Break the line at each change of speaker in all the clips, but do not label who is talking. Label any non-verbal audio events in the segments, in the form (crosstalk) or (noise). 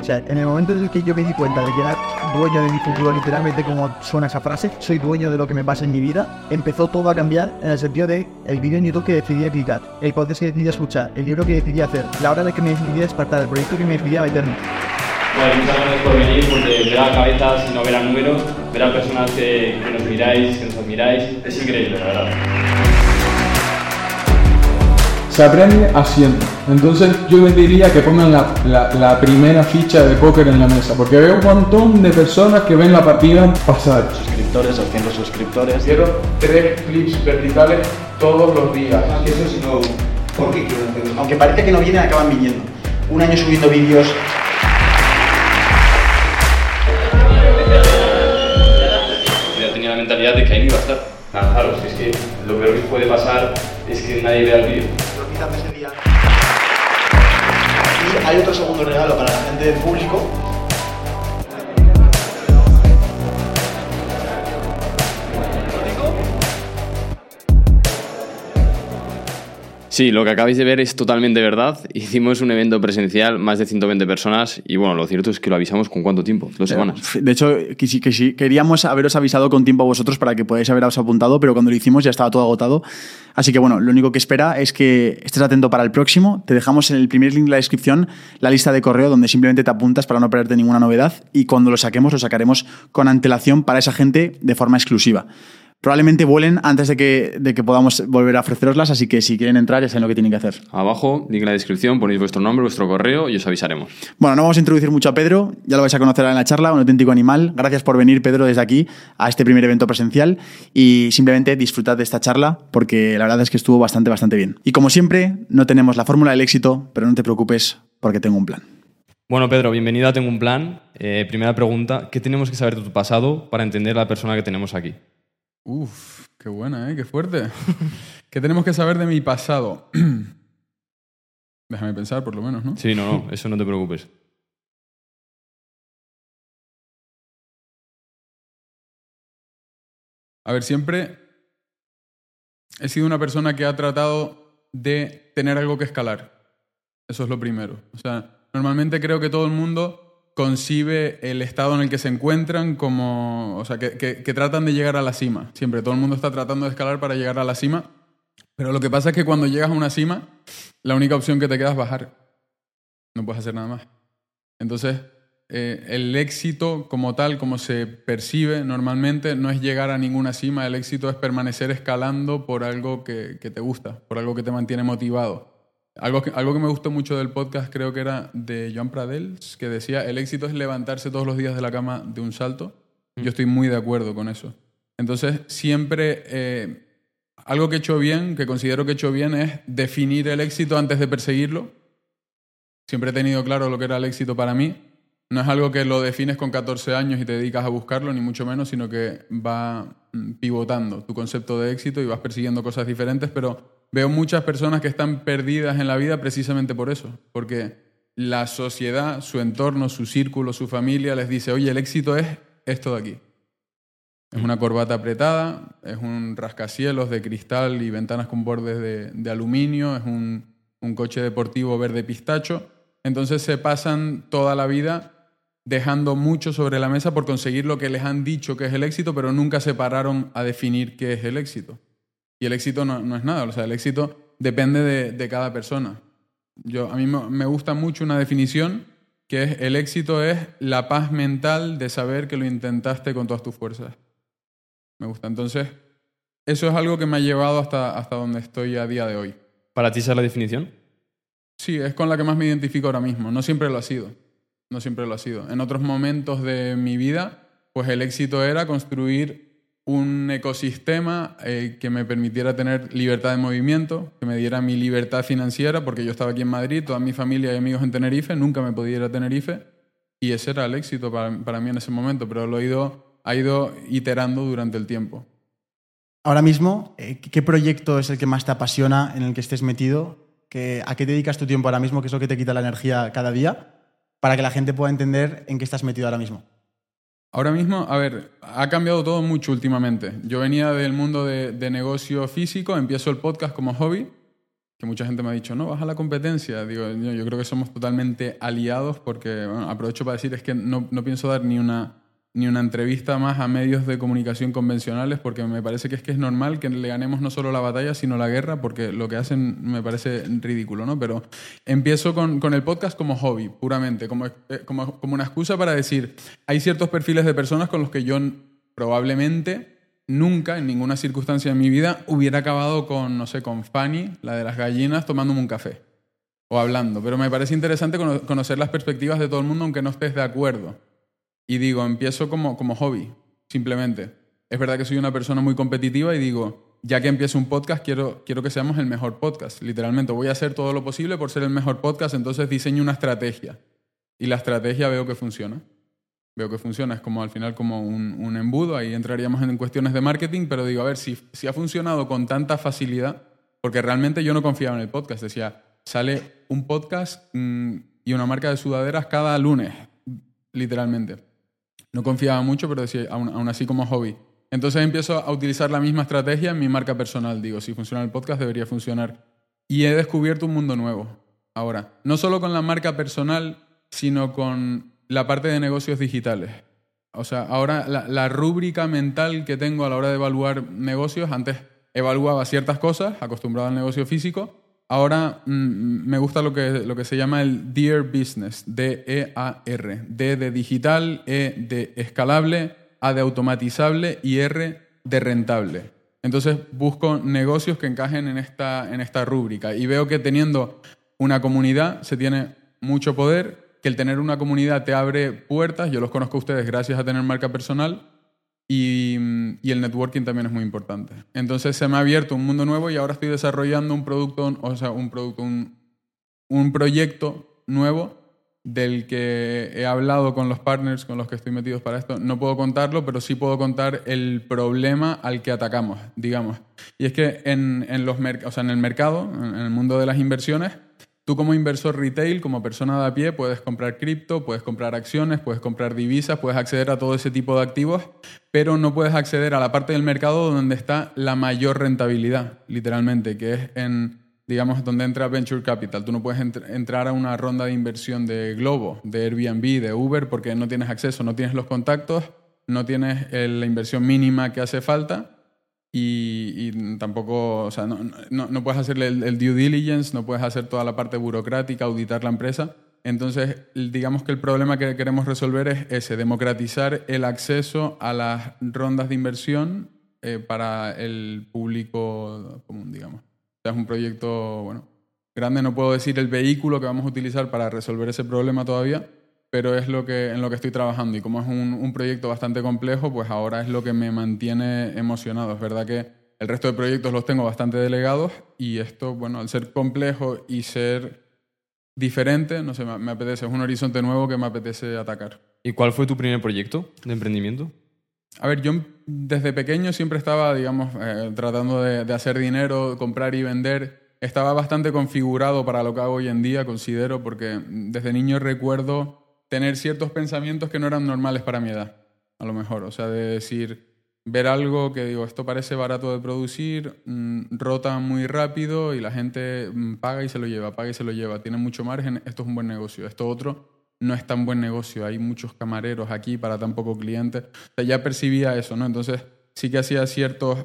O sea, en el momento en el que yo me di cuenta de que era dueño de mi futuro, literalmente como suena esa frase, soy dueño de lo que me pasa en mi vida, empezó todo a cambiar en el sentido de el vídeo en YouTube que decidí clicar, el podcast que decidí escuchar, el libro que decidí hacer, la hora de que me decidí despertar, el proyecto que me decidí a meterme.
Bueno, muchas gracias por venir, porque ver a cabezas y no ver a números, ver a personas que nos miráis, que nos admiráis, es increíble, la verdad.
Se aprende haciendo. Entonces yo les diría que pongan la, la- la primera ficha de póker en la mesa, porque veo un montón de personas que ven la partida pasar.
suscriptores, 200 suscriptores.
Quiero tres clips verticales todos los días.
Eso si no, ¿por qué quiero hacerlo? Aunque parece que no vienen, acaban viniendo. Un año subiendo vídeos.
Ya tenía la mentalidad de que ahí no iba a estar. Lanzaros, es que lo peor que puede pasar es que nadie vea el vídeo.
Día. Y hay otro segundo regalo para la gente del público.
Sí, lo que acabáis de ver es totalmente verdad. Hicimos un evento presencial, más de 120 personas, y bueno, lo cierto es que lo avisamos con cuánto tiempo, dos semanas.
De hecho, que sí, que sí, queríamos haberos avisado con tiempo a vosotros para que podáis haberos apuntado, pero cuando lo hicimos ya estaba todo agotado. Así que bueno, lo único que espera es que estés atento para el próximo. Te dejamos en el primer link de la descripción la lista de correo donde simplemente te apuntas para no perderte ninguna novedad y cuando lo saquemos lo sacaremos con antelación para esa gente de forma exclusiva. Probablemente vuelen antes de que, de que podamos volver a ofreceroslas, así que si quieren entrar ya saben lo que tienen que hacer.
Abajo, link en la descripción, ponéis vuestro nombre, vuestro correo y os avisaremos.
Bueno, no vamos a introducir mucho a Pedro, ya lo vais a conocer en la charla, un auténtico animal. Gracias por venir, Pedro, desde aquí a este primer evento presencial y simplemente disfrutad de esta charla porque la verdad es que estuvo bastante, bastante bien. Y como siempre, no tenemos la fórmula del éxito, pero no te preocupes porque tengo un plan.
Bueno, Pedro, bienvenido a Tengo un Plan. Eh, primera pregunta, ¿qué tenemos que saber de tu pasado para entender a la persona que tenemos aquí?
Uf, qué buena, ¿eh? Qué fuerte. ¿Qué tenemos que saber de mi pasado? (clears throat) Déjame pensar, por lo menos, ¿no?
Sí, no, no, eso no te preocupes.
A ver, siempre he sido una persona que ha tratado de tener algo que escalar. Eso es lo primero. O sea, normalmente creo que todo el mundo concibe el estado en el que se encuentran como, o sea, que, que- tratan de llegar a la cima. Siempre todo el mundo está tratando de escalar para llegar a la cima. Pero lo que pasa es que cuando llegas a una cima, la única opción que te queda es bajar. No puedes hacer nada más. Entonces, eh, el éxito como tal, como se percibe normalmente, no es llegar a ninguna cima, el éxito es permanecer escalando por algo que, que te gusta, por algo que te mantiene motivado. Algo que, algo que me gustó mucho del podcast creo que era de Joan Pradell, que decía, el éxito es levantarse todos los días de la cama de un salto. Yo estoy muy de acuerdo con eso. Entonces, siempre eh, algo que he hecho bien, que considero que he hecho bien, es definir el éxito antes de perseguirlo. Siempre he tenido claro lo que era el éxito para mí. No es algo que lo defines con 14 años y te dedicas a buscarlo, ni mucho menos, sino que va mm, pivotando tu concepto de éxito y vas persiguiendo cosas diferentes, pero veo muchas personas que están perdidas en la vida precisamente por eso, porque la sociedad, su entorno, su círculo, su familia les dice, oye, el éxito es esto de aquí. Es una corbata apretada, es un rascacielos de cristal y ventanas con bordes de, aluminio, es un, un coche deportivo verde pistacho. Entonces se pasan toda la vida dejando mucho sobre la mesa por conseguir lo que les han dicho que es el éxito, pero nunca se pararon a definir qué es el éxito. Y el éxito no, no es nada, o sea, el éxito depende de, de cada persona. Yo, a mí me gusta mucho una definición que es el éxito es la paz mental de saber que lo intentaste con todas tus fuerzas. Me gusta. Entonces, eso es algo que me ha llevado hasta, hasta donde estoy a día de hoy.
¿Para ti esa es la definición?
Sí, es con la que más me identifico ahora mismo. No siempre lo ha sido. No siempre lo ha sido. En otros momentos de mi vida, pues el éxito era construir un ecosistema eh, que me permitiera tener libertad de movimiento, que me diera mi libertad financiera, porque yo estaba aquí en Madrid, toda mi familia y amigos en Tenerife, nunca me podía ir a Tenerife, y ese era el éxito para, para mí en ese momento, pero lo he ido, ha ido iterando durante el tiempo.
Ahora mismo, eh, ¿qué proyecto es el que más te apasiona, en el que estés metido? ¿A qué dedicas tu tiempo ahora mismo? ¿Qué es lo que te quita la energía cada día? Para que la gente pueda entender en qué estás metido ahora mismo.
Ahora mismo, a ver, ha cambiado todo mucho últimamente. Yo venía del mundo de, negocio físico, empiezo el podcast como hobby, que mucha gente me ha dicho, no, baja la competencia. Digo, yo, creo que somos totalmente aliados porque, aprovecho para decir, es que no, no pienso dar ni una ni una entrevista más a medios de comunicación convencionales, porque me parece que es que es normal que le ganemos no solo la batalla, sino la guerra, porque lo que hacen me parece ridículo, ¿no? Pero empiezo con, con el podcast como hobby, puramente, como, eh, como, como, una excusa para decir, hay ciertos perfiles de personas con los que yo probablemente nunca, en ninguna circunstancia de mi vida, hubiera acabado con, no sé, con Fanny, la de las gallinas, tomándome un café o hablando. Pero me parece interesante conocer las perspectivas de todo el mundo, aunque no estés de acuerdo. Y digo, empiezo como, como hobby, simplemente. Es verdad que soy una persona muy competitiva y digo, ya que empiezo un podcast, quiero, quiero que seamos el mejor podcast. Literalmente, voy a hacer todo lo posible por ser el mejor podcast, entonces diseño una estrategia. Y la estrategia veo que funciona. Veo que funciona, es como al final como un, un embudo, ahí entraríamos en cuestiones de marketing, pero digo, a ver, si, si ha funcionado con tanta facilidad, porque realmente yo no confiaba en el podcast, decía, sale un podcast mm, y una marca de sudaderas cada lunes, literalmente. No confiaba mucho, pero decía, aún, así como hobby. Entonces empiezo a utilizar la misma estrategia en mi marca personal. Digo, si funciona el podcast, debería funcionar. Y he descubierto un mundo nuevo. Ahora, no solo con la marca personal, sino con la parte de negocios digitales. O sea, ahora la, la rúbrica mental que tengo a la hora de evaluar negocios, antes evaluaba ciertas cosas, acostumbrado al negocio físico, Ahora mm, me gusta lo que, lo que se llama el Dear Business, D-E-A-R. D de digital, E de escalable, A de automatizable y R de rentable. Entonces busco negocios que encajen en esta, en esta rúbrica y veo que teniendo una comunidad se tiene mucho poder, que el tener una comunidad te abre puertas, yo los conozco a ustedes gracias a tener marca personal, y, el networking también es muy importante. Entonces se me ha abierto un mundo nuevo y ahora estoy desarrollando un producto, o sea, un producto, un, un proyecto nuevo del que he hablado con los partners con los que estoy metidos para esto. No puedo contarlo, pero sí puedo contar el problema al que atacamos, digamos. Y es que en, en los o sea, en el mercado, en el mundo de las inversiones, Tú como inversor retail, como persona de a pie, puedes comprar cripto, puedes comprar acciones, puedes comprar divisas, puedes acceder a todo ese tipo de activos, pero no puedes acceder a la parte del mercado donde está la mayor rentabilidad, literalmente, que es en, digamos, donde entra Venture Capital. Tú no puedes entrar a una ronda de inversión de Globo, de Airbnb, de Uber, porque no tienes acceso, no tienes los contactos, no tienes la inversión mínima que hace falta y, tampoco, o sea, no, no, puedes hacerle el, due diligence, no puedes hacer toda la parte burocrática, auditar la empresa. Entonces, digamos que el problema que queremos resolver es ese, democratizar el acceso a las rondas de inversión eh, para el público común, digamos. O sea, es un proyecto, bueno, grande, no puedo decir el vehículo que vamos a utilizar para resolver ese problema todavía, pero es lo que, en lo que estoy trabajando y como es un, un, proyecto bastante complejo, pues ahora es lo que me mantiene emocionado. Es verdad que el resto de proyectos los tengo bastante delegados y esto, bueno, al ser complejo y ser diferente, no sé, me, apetece, es un horizonte nuevo que me apetece atacar.
¿Y cuál fue tu primer proyecto de emprendimiento?
A ver, yo desde pequeño siempre estaba, digamos, eh, tratando de, de hacer dinero, comprar y vender. Estaba bastante configurado para lo que hago hoy en día, considero, porque desde niño recuerdo tener ciertos pensamientos que no eran normales para mi edad, a lo mejor. O sea, de decir, ver algo que digo, esto parece barato de producir, mm, rota muy rápido y la gente mm, paga y se lo lleva, paga y se lo lleva, tiene mucho margen, esto es un buen negocio. Esto otro no es tan buen negocio, hay muchos camareros aquí para tan poco clientes. O sea, ya percibía eso, ¿no? Entonces sí que hacía ciertos,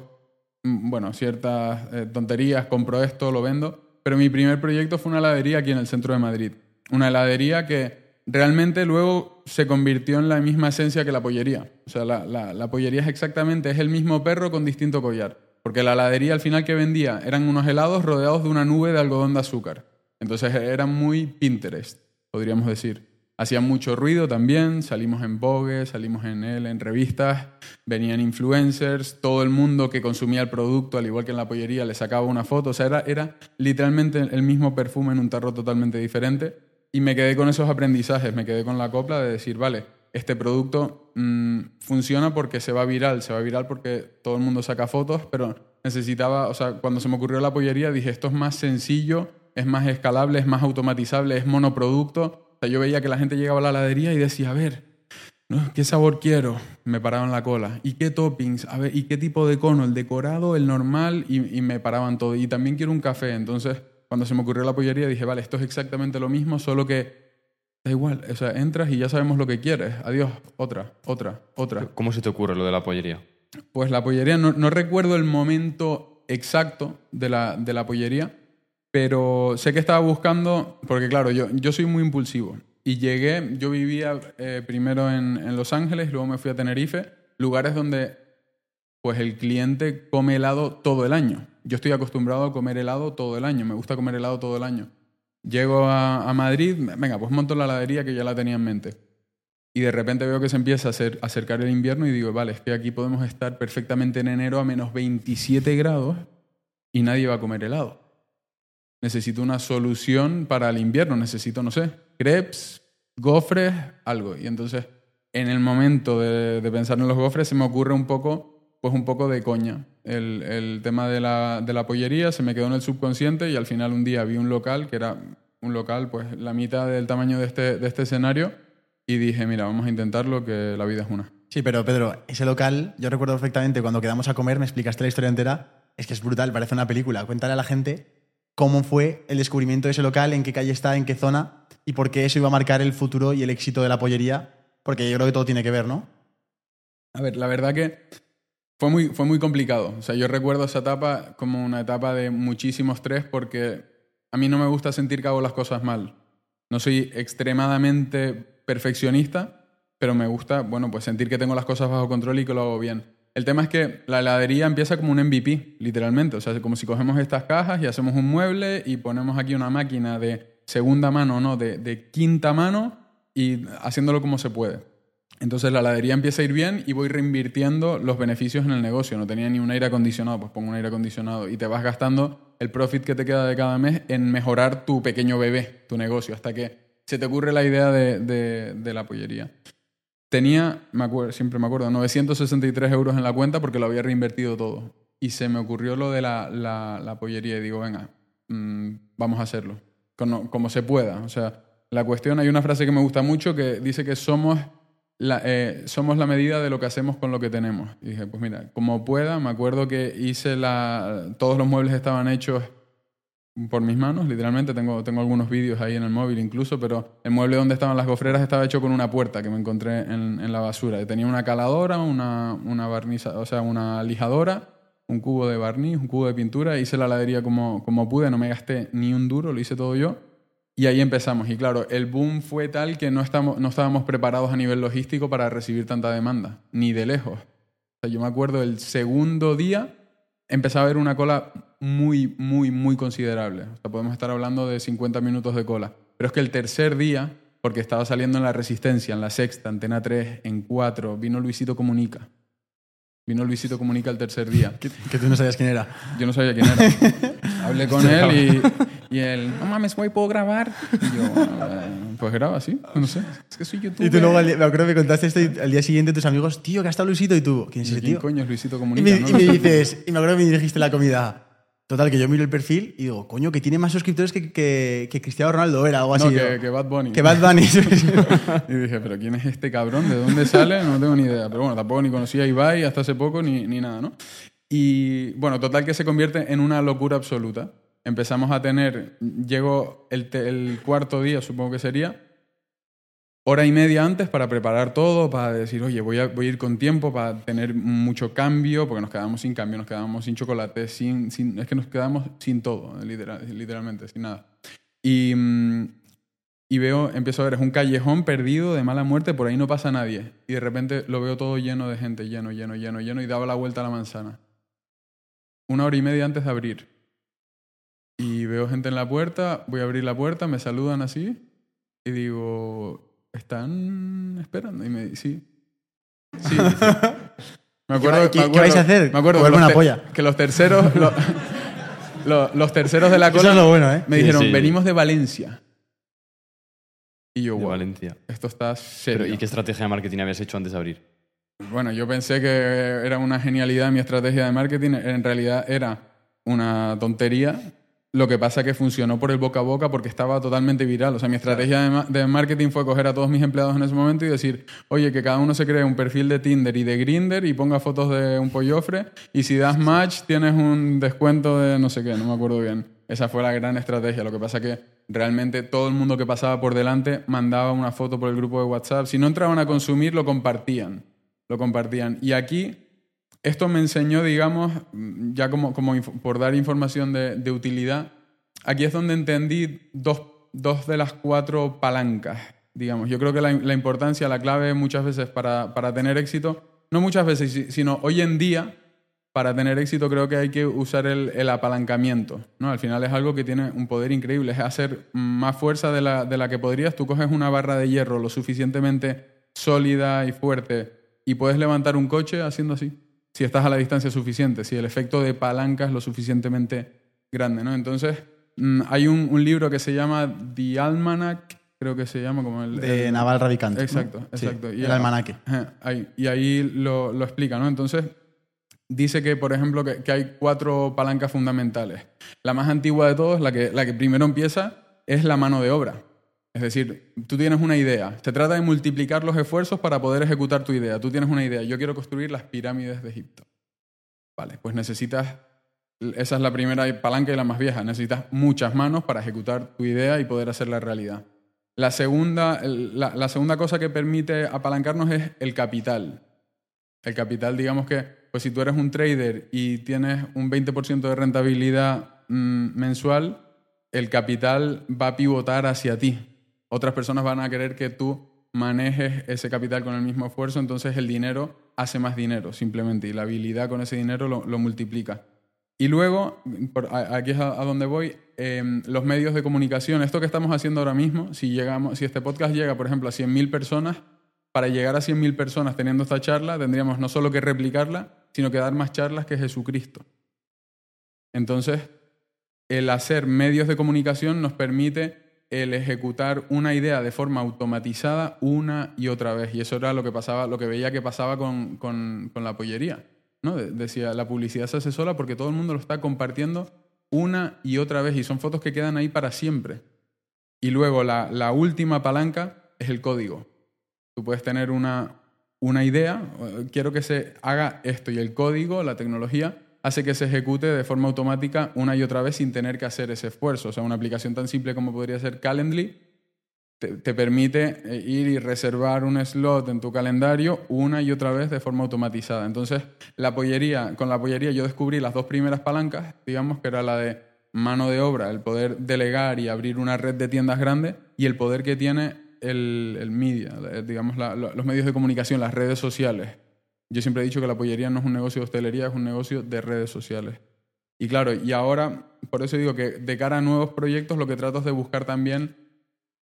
mm, bueno, ciertas eh, tonterías, compro esto, lo vendo, pero mi primer proyecto fue una heladería aquí en el centro de Madrid. Una heladería que realmente luego se convirtió en la misma esencia que la pollería. O sea, la, la, la pollería es exactamente, es el mismo perro con distinto collar. Porque la heladería al final que vendía eran unos helados rodeados de una nube de algodón de azúcar. Entonces era muy Pinterest, podríamos decir. Hacía mucho ruido también, salimos en Vogue, salimos en él, en revistas, venían influencers, todo el mundo que consumía el producto, al igual que en la pollería, le sacaba una foto. O sea, era, era literalmente el mismo perfume en un tarro totalmente diferente. Y me quedé con esos aprendizajes, me quedé con la copla de decir, vale, este producto mmm, funciona porque se va viral, se va viral porque todo el mundo saca fotos, pero necesitaba, o sea, cuando se me ocurrió la pollería dije, esto es más sencillo, es más escalable, es más automatizable, es monoproducto o sea, yo veía que la gente llegaba a la heladería y decía, a ver, ¿qué sabor quiero? Me paraban la cola. ¿Y qué toppings? A ver, ¿y qué tipo de cono? ¿El decorado, el normal? Y, y me paraban todo. Y también quiero un café. Entonces, cuando se me ocurrió la pollería, dije, vale, esto es exactamente lo mismo, solo que da igual. O sea, entras y ya sabemos lo que quieres. Adiós, otra, otra, otra.
¿Cómo se te ocurre lo de la pollería?
Pues la pollería, no, no recuerdo el momento exacto de la, de la pollería, pero sé que estaba buscando, porque claro, yo, yo soy muy impulsivo. Y llegué, yo vivía eh, primero en, en, Los Ángeles, luego me fui a Tenerife, lugares donde pues el cliente come helado todo el año. Yo estoy acostumbrado a comer helado todo el año, me gusta comer helado todo el año. Llego a, Madrid, venga, pues monto la heladería que ya la tenía en mente. Y de repente veo que se empieza a, hacer, acercar el invierno y digo, vale, es que aquí podemos estar perfectamente en enero a menos 27 grados y nadie va a comer helado necesito una solución para el invierno, necesito, no sé, crepes, gofres, algo. Y entonces, en el momento de, pensar en los gofres, se me ocurre un poco, pues un poco de coña. El, el tema de la, de la, pollería se me quedó en el subconsciente y al final un día vi un local que era un local, pues la mitad del tamaño de este, de este escenario y dije, mira, vamos a intentarlo, que la vida es una.
Sí, pero Pedro, ese local, yo recuerdo perfectamente cuando quedamos a comer, me explicaste la historia entera, es que es brutal, parece una película. Cuéntale a la gente cómo fue el descubrimiento de ese local, en qué calle está, en qué zona y por qué eso iba a marcar el futuro y el éxito de la pollería, porque yo creo que todo tiene que ver, ¿no?
A ver, la verdad que fue muy, fue muy complicado. O sea, yo recuerdo esa etapa como una etapa de muchísimo estrés porque a mí no me gusta sentir que hago las cosas mal. No soy extremadamente perfeccionista, pero me gusta, bueno, pues sentir que tengo las cosas bajo control y que lo hago bien. El tema es que la heladería empieza como un MVP, literalmente. O sea, como si cogemos estas cajas y hacemos un mueble y ponemos aquí una máquina de segunda mano, no, de, de quinta mano y haciéndolo como se puede. Entonces la heladería empieza a ir bien y voy reinvirtiendo los beneficios en el negocio. No tenía ni un aire acondicionado, pues pongo un aire acondicionado y te vas gastando el profit que te queda de cada mes en mejorar tu pequeño bebé, tu negocio, hasta que se te ocurre la idea de, la pollería. Tenía, siempre me acuerdo, 963 euros en la cuenta porque lo había reinvertido todo. Y se me ocurrió lo de la, la, pollería y digo, venga, mmm, vamos a hacerlo, como, se pueda. O sea, la cuestión, hay una frase que me gusta mucho que dice que somos eh, somos la medida de lo que hacemos con lo que tenemos. Y dije, pues mira, como pueda, me acuerdo que hice la, todos los muebles estaban hechos por mis manos, literalmente. Tengo, tengo algunos vídeos ahí en el móvil incluso, pero el mueble donde estaban las gofreras estaba hecho con una puerta que me encontré en, la basura. Tenía una caladora, una, una barniza, o sea, una lijadora, un cubo de barniz, un cubo de pintura. Hice la heladería como, como pude, no me gasté ni un duro, lo hice todo yo. Y ahí empezamos. Y claro, el boom fue tal que no, estamos, no estábamos preparados a nivel logístico para recibir tanta demanda, ni de lejos. O sea, yo me acuerdo el segundo día empezaba a haber una cola muy, muy, muy considerable. O sea, podemos estar hablando de 50 minutos de cola. Pero es que el tercer día, porque estaba saliendo en la Resistencia, en la Sexta, Antena 3, en 4, vino Luisito Comunica. Vino Luisito Comunica el tercer día. (laughs)
Que, que tú no sabías quién era.
Yo no sabía quién era. (laughs) Hablé con él y, y él, no mames, güey, ¿puedo grabar? Y yo, eh, pues graba, sí, no sé. Es que soy youtuber.
Y tú luego, me acuerdo que contaste esto y al día siguiente tus amigos, tío, que ha estado Luisito y tú, ¿quién es ese
¿Quién
tío?
coño es Luisito
Y
Comunica?
me,
no
y me dices, y me acuerdo que me dijiste la comida. Total, que yo miro el perfil y digo, coño, que tiene más suscriptores que, que, que Cristiano Ronaldo era, algo así.
No,
Yo,
que, que Bad Bunny.
que Bad Bunny. (laughs)
Y dije, pero ¿quién es este cabrón? ¿De dónde sale? No tengo ni idea. Pero bueno, tampoco ni conocía a Ibai hasta hace poco ni, ni nada, ¿no? Y bueno, total que se convierte en una locura absoluta. Empezamos a tener, llegó el, el cuarto día, supongo que sería, hora y media antes para preparar todo, para decir, oye, voy a, voy a ir con tiempo para tener mucho cambio, porque nos quedamos sin cambio, nos quedamos sin chocolate, sin, sin, es que nos quedamos sin todo, literal- literalmente, sin nada. Y mm, y veo, empiezo a ver, es un callejón perdido de mala muerte, por ahí no pasa nadie. Y de repente lo veo todo lleno de gente, lleno, lleno, lleno, lleno, y daba la vuelta a la manzana. Una hora y media antes de abrir. Y veo gente en la puerta, voy a abrir la puerta, me saludan así, y digo, ¿están esperando? Y me dice, sí. Sí. (laughs) Me acuerdo,
¿Qué-
me
qué
acuerdo-
vais a hacer?
Me acuerdo los,
una
te-
polla.
que los terceros, (laughs) lo- lo- los terceros de la
Eso
cola
es lo bueno, ¿eh?
me
Sí,
dijeron,
sí.
venimos de Valencia. Y yo,
De
wow,
Valencia.
esto está serio.
Pero, ¿Y qué estrategia de marketing habías hecho antes de abrir?
Bueno, yo pensé que era una genialidad mi estrategia de marketing. En realidad era una tontería. Lo que pasa que funcionó por el boca a boca porque estaba totalmente viral. O sea, mi estrategia de, ma- de marketing fue coger a todos mis empleados en ese momento y decir, oye, que cada uno se cree un perfil de Tinder y de Grinder y ponga fotos de un pollofre y si das match tienes un descuento de no sé qué, no me acuerdo bien. Esa fue la gran estrategia. Lo que pasa que realmente todo el mundo que pasaba por delante mandaba una foto por el grupo de WhatsApp. Si no entraban a consumir, lo compartían. Lo compartían. Y aquí esto me enseñó, digamos, ya como, como por dar información de, de utilidad, aquí es donde entendí dos, dos de las cuatro palancas, digamos. Yo creo que la, la importancia, la clave muchas veces para, para tener éxito, no muchas veces, si- sino hoy en día, para tener éxito creo que hay que usar el, el apalancamiento. ¿no? Al final es algo que tiene un poder increíble, es hacer más fuerza de la, de la que podrías. Tú coges una barra de hierro lo suficientemente sólida y fuerte y puedes levantar un coche haciendo así, si estás a la distancia suficiente, si el efecto de palanca es lo suficientemente grande. ¿no? Entonces, mm, hay un, un libro que se llama The Almanac, creo que se llama como el...
De
el-
Naval Ravikant. ¿no?
Exacto,
Sí,
exacto.
el almanaque.
Ahí- y ahí lo, lo explica, ¿no? Entonces, dice que, por ejemplo, que, que hay cuatro palancas fundamentales. La más antigua de todas, la que, la que primero empieza, es la mano de obra. Es decir, tú tienes una idea. Se trata de multiplicar los esfuerzos para poder ejecutar tu idea. Tú tienes una idea. Yo quiero construir las pirámides de Egipto. Vale, pues necesitas... Esa es la primera palanca y la más vieja. Necesitas muchas manos para ejecutar tu idea y poder hacerla realidad. La segunda, la segunda cosa que permite apalancarnos es el capital. El capital, digamos que, pues si tú eres un trader y tienes un 20% de rentabilidad mm, mensual, el capital va a pivotar hacia ti. Otras personas van a querer que tú manejes ese capital con el mismo esfuerzo, entonces el dinero hace más dinero simplemente y la habilidad con ese dinero lo, multiplica. Y luego, aquí es a, a donde voy, em, los medios de comunicación. Esto que estamos haciendo ahora mismo, si, llegamos, si este podcast llega, por ejemplo, a 100.000 personas, para llegar a 100.000 personas teniendo esta charla, tendríamos no solo que replicarla, sino que dar más charlas que Jesucristo. Entonces, el hacer medios de comunicación nos permite el ejecutar una idea de forma automatizada una y otra vez. Y eso era lo que pasaba, lo que veía que pasaba con, con- la pollería. ¿no? De- Decía, la publicidad se hace sola porque todo el mundo lo está compartiendo una y otra vez y son fotos que quedan ahí para siempre. Y luego la, la última palanca es el código. Tú puedes tener una, una idea, quiero que se haga esto y el código, la tecnología, hace que se ejecute de forma automática una y otra vez sin tener que hacer ese esfuerzo. O sea, una aplicación tan simple como podría ser Calendly te, te permite eh, ir y reservar un slot en tu calendario una y otra vez de forma automatizada. Entonces, la pollería, con la pollería yo descubrí las dos primeras palancas, digamos, que era la de mano de obra, el poder delegar y abrir una red de tiendas grande y el poder que tiene el, media, eh, digamos, la- los medios de comunicación, las redes sociales. Yo siempre he dicho que la pollería no es un negocio de hostelería, es un negocio de redes sociales. Y claro, y ahora, por eso digo que de cara a nuevos proyectos, lo que trato es de buscar también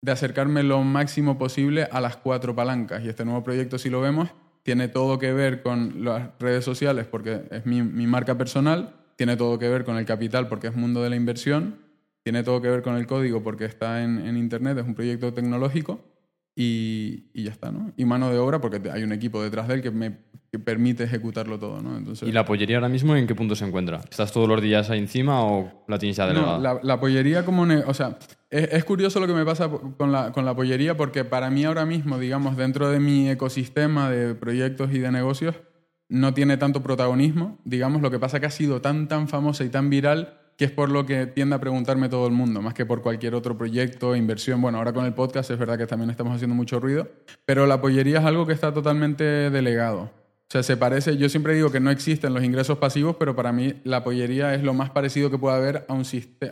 de acercarme lo máximo posible a las cuatro palancas. Y este nuevo proyecto, si lo vemos, tiene todo que ver con las redes sociales porque es mi, marca personal, tiene todo que ver con el capital porque es mundo de la inversión, tiene todo que ver con el código porque está en Internet, es un proyecto tecnológico y, y ya está, ¿no? Y mano de obra porque hay un equipo detrás de él que me que permite ejecutarlo todo, ¿no? Entonces,
¿Y la pollería ahora mismo en qué punto se encuentra? ¿Estás todos los días ahí encima o la tienes ya delegada?
No, la, la pollería como... o sea, es, es curioso lo que me pasa con la, con la pollería porque para mí ahora mismo, digamos, dentro de mi ecosistema de proyectos y de negocios, no tiene tanto protagonismo. Digamos, lo que pasa que ha sido tan, tan famosa y tan viral que es por lo que tiende a preguntarme todo el mundo, más que por cualquier otro proyecto, inversión. Bueno, ahora con el podcast es verdad que también estamos haciendo mucho ruido, pero la pollería es algo que está totalmente delegado. O sea, se parece, yo siempre digo que no existen los ingresos pasivos, pero para mí la pollería es lo más parecido que puede haber a un,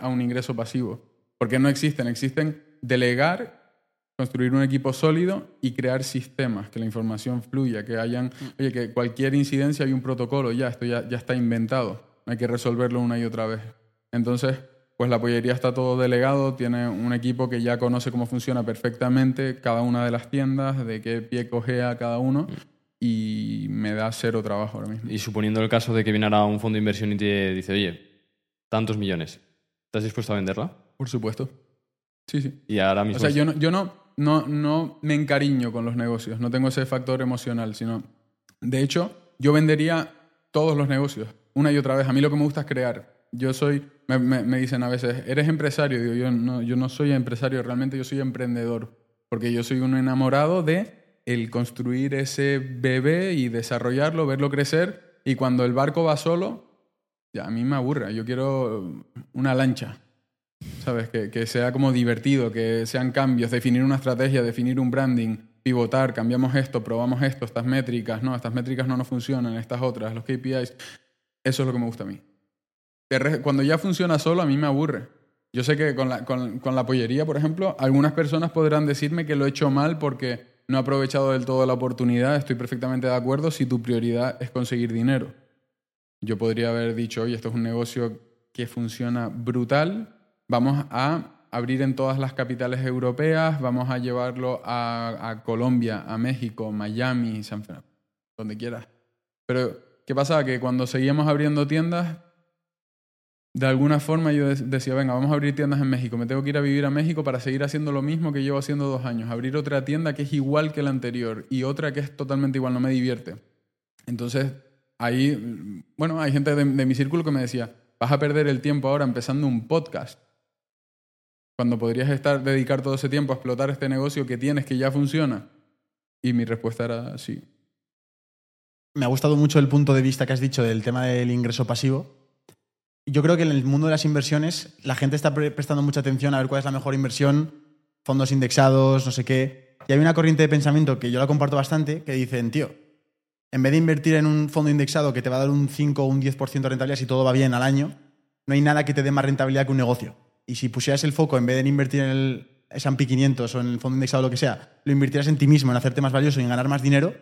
a un ingreso pasivo. Porque no existen, existen delegar construir un equipo sólido y crear sistemas, que la información fluya, que hayan, oye, que cualquier incidencia hay un protocolo, ya, esto ya, ya está inventado, no hay que resolverlo una y otra vez. Entonces, pues la pollería está todo delegado, tiene un equipo que ya conoce cómo funciona perfectamente cada una de las tiendas, de qué pie cogea cada uno y me da cero trabajo ahora mismo.
Y suponiendo el caso de que viniera un fondo de inversión y te dice, oye, tantos millones, ¿estás dispuesto a venderla?
Por supuesto. Sí, sí.
Y ahora mismo...
O sea, yo no, yo no, no, no me encariño con los negocios, no tengo ese factor emocional, sino... De hecho, yo vendería todos los negocios, una y otra vez. A mí lo que me gusta es crear. Yo soy, me, me- me dicen a veces, ¿eres empresario? Digo, yo no, yo no soy empresario, realmente yo soy emprendedor, porque yo soy un enamorado de el construir ese bebé y desarrollarlo, verlo crecer, y cuando el barco va solo, ya a mí me aburre. Yo quiero una lancha, ¿sabes? Que, que sea como divertido, que sean cambios, definir una estrategia, definir un branding, pivotar, cambiamos esto, probamos esto, estas métricas, no, estas métricas no nos funcionan, estas otras, los KPIs. Eso es lo que me gusta a mí. Cuando ya funciona solo, a mí me aburre. Yo sé que con la, con, con la pollería, por ejemplo, algunas personas podrán decirme que lo he hecho mal porque no he aprovechado del todo la oportunidad. Estoy perfectamente de acuerdo si tu prioridad es conseguir dinero. Yo podría haber dicho, oye, esto es un negocio que funciona brutal, vamos a abrir en todas las capitales europeas, vamos a llevarlo a, a Colombia, a México, Miami, San Fernando, donde quieras. Pero, ¿qué pasaba? Que cuando seguíamos abriendo tiendas, de alguna forma yo de- decía, venga, vamos a abrir tiendas en México, me tengo que ir a vivir a México para seguir haciendo lo mismo que llevo haciendo dos años, abrir otra tienda que es igual que la anterior y otra que es totalmente igual, no me divierte. Entonces, ahí, bueno, hay gente de, de mi círculo que me decía, vas a perder el tiempo ahora empezando un podcast, cuando podrías estar, dedicar todo ese tiempo a explotar este negocio que tienes que ya funciona. Y mi respuesta era sí.
Me ha gustado mucho el punto de vista que has dicho del tema del ingreso pasivo. Yo creo que en el mundo de las inversiones la gente está pre- prestando mucha atención a ver cuál es la mejor inversión, fondos indexados, no sé qué. Y hay una corriente de pensamiento que yo la comparto bastante que dicen, tío, en vez de invertir en un fondo indexado que te va a dar un 5 o un 10% de rentabilidad si todo va bien al año, no hay nada que te dé más rentabilidad que un negocio. Y si pusieras el foco, en vez de invertir en el S&P 500 o en el fondo indexado o lo que sea, lo invirtieras en ti mismo, en hacerte más valioso y en ganar más dinero,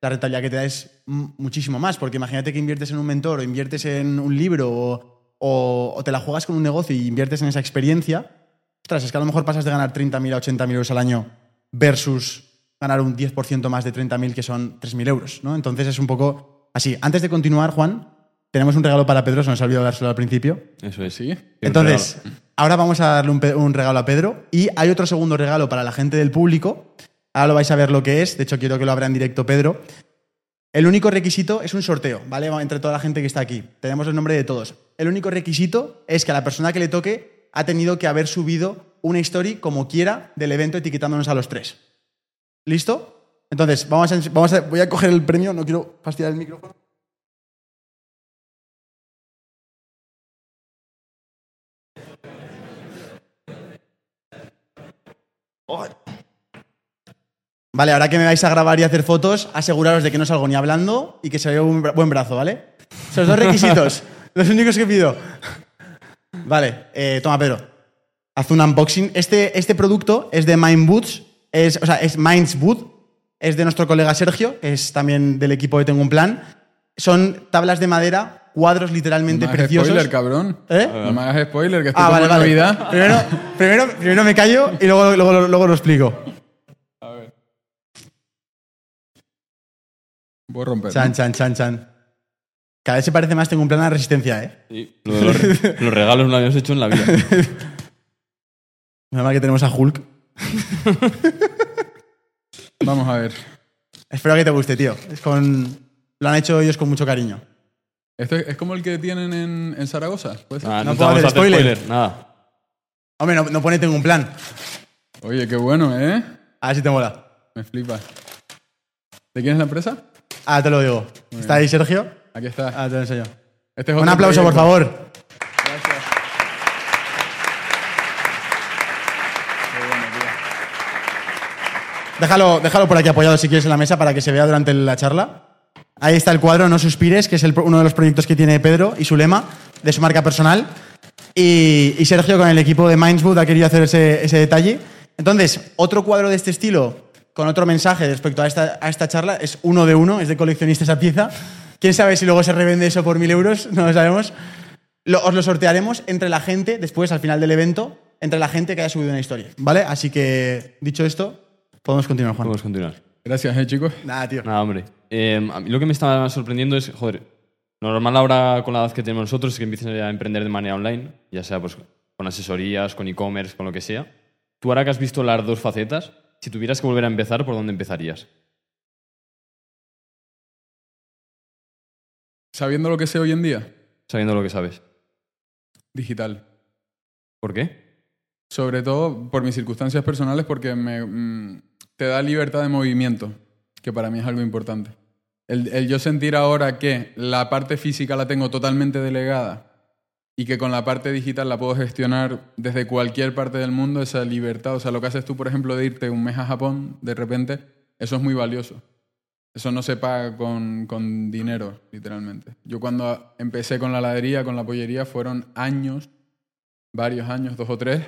la rentabilidad que te da es muchísimo más. Porque imagínate que inviertes en un mentor o inviertes en un libro o, o- o te la juegas con un negocio y inviertes en esa experiencia. Ostras, es que a lo mejor pasas de ganar 30.000 a 80.000 euros al año versus ganar un 10% más de 30.000 que son 3.000 euros. ¿no? Entonces es un poco así. Antes de continuar, Juan, tenemos un regalo para Pedro, se nos ha olvidado dárselo al principio.
Eso es.
¿Sí?
Entonces, ahora vamos a darle un, un regalo a Pedro y hay otro segundo regalo para la gente del público. Ahora lo vais a ver lo que es. De hecho, quiero que lo abra en directo Pedro. El único requisito es un sorteo, ¿vale? Entre toda la gente que está aquí. Tenemos el nombre de todos. El único requisito es que a la persona que le toque ha tenido que haber subido una story como quiera del evento etiquetándonos a los tres. ¿Listo? Entonces, vamos a, vamos a- voy a coger el premio, no quiero fastidiar el micrófono. Vale, ahora que me vais a grabar y hacer fotos, aseguraros de que no salgo ni hablando y que se vea un bra- buen brazo, ¿vale? Esos dos requisitos, (laughs) los únicos que pido. Vale, eh, toma Pedro, haz un unboxing. Este, este producto es de Mind Boots, es, o sea, es Minds Boot, es de nuestro colega Sergio, que es también del equipo de Tengo un Plan. Son tablas de madera, cuadros literalmente
No
preciosos.
spoiler, cabrón.
¿Eh?
No me hagas spoiler, que esto
Ah, vale, vale.
Navidad.
Primero, primero, primero me callo y luego, luego, luego lo explico.
A ver. Voy a romper.
Chan, chan, chan, chan. Cada vez se parece más Tengo un Plan a Resistencia, ¿eh?
Sí, lo de los, (laughs) los regalos no lo habíamos hecho en la vida.
Menos mal que tenemos a Hulk. (laughs)
Vamos a ver.
Espero que te guste, tío. Es con... Lo han hecho ellos con mucho cariño.
Esto es, es como el que tienen en, en Zaragoza. ¿puede ser?
Ah,
No
no, te
puedo
vamos a
hacer
hacer
spoiler.
spoiler. Nada.
Hombre, no, no pone Tengo un Plan.
Oye, qué bueno, ¿eh?
A ver si te mola.
Me flipa. ¿De quién es la empresa?
Ah, te lo digo. ¿Está ahí Sergio?
Aquí está.
Ah, te lo enseño.
Este es
Un aplauso, por favor. Déjalo, déjalo por aquí apoyado si quieres en la mesa para que se vea durante la charla. Ahí está el cuadro No Suspires, que es el uno de los proyectos que tiene Pedro y su lema de su marca personal. Y, y Sergio con el equipo de Mindswood ha querido hacer ese, ese detalle. Entonces, otro cuadro de este estilo, con otro mensaje respecto a esta, a esta charla, es uno de uno, es de coleccionista esa pieza. ¿Quién sabe si luego se revende eso por mil euros? No lo sabemos. Lo- os lo sortearemos entre la gente, después, al final del evento, entre la gente que haya subido una historia, ¿vale? Así que, dicho esto, podemos continuar, Juan.
Podemos continuar.
Gracias, eh, chicos.
Nada, tío.
Nada, hombre. Eh, a mí lo que me está sorprendiendo es, joder, lo normal ahora con la edad que tenemos nosotros es que empiecen a emprender de manera online, ya sea pues con asesorías, con e-commerce, con lo que sea. Tú ahora que has visto las dos facetas, si tuvieras que volver a empezar, ¿por dónde empezarías?
Sabiendo lo que sé hoy en día,
Sabiendo lo que sabes.
digital.
¿Por qué?
Sobre todo por mis circunstancias personales, porque me, mm, te da libertad de movimiento, que para mí es algo importante. El, el yo sentir ahora que la parte física la tengo totalmente delegada y que con la parte digital la puedo gestionar desde cualquier parte del mundo, esa libertad, o sea, lo que haces tú, por ejemplo, de irte un mes a Japón, de repente, eso es muy valioso. Eso no se paga con, con dinero, literalmente. Yo cuando empecé con la heladería, con la pollería, fueron años, varios años, dos o tres,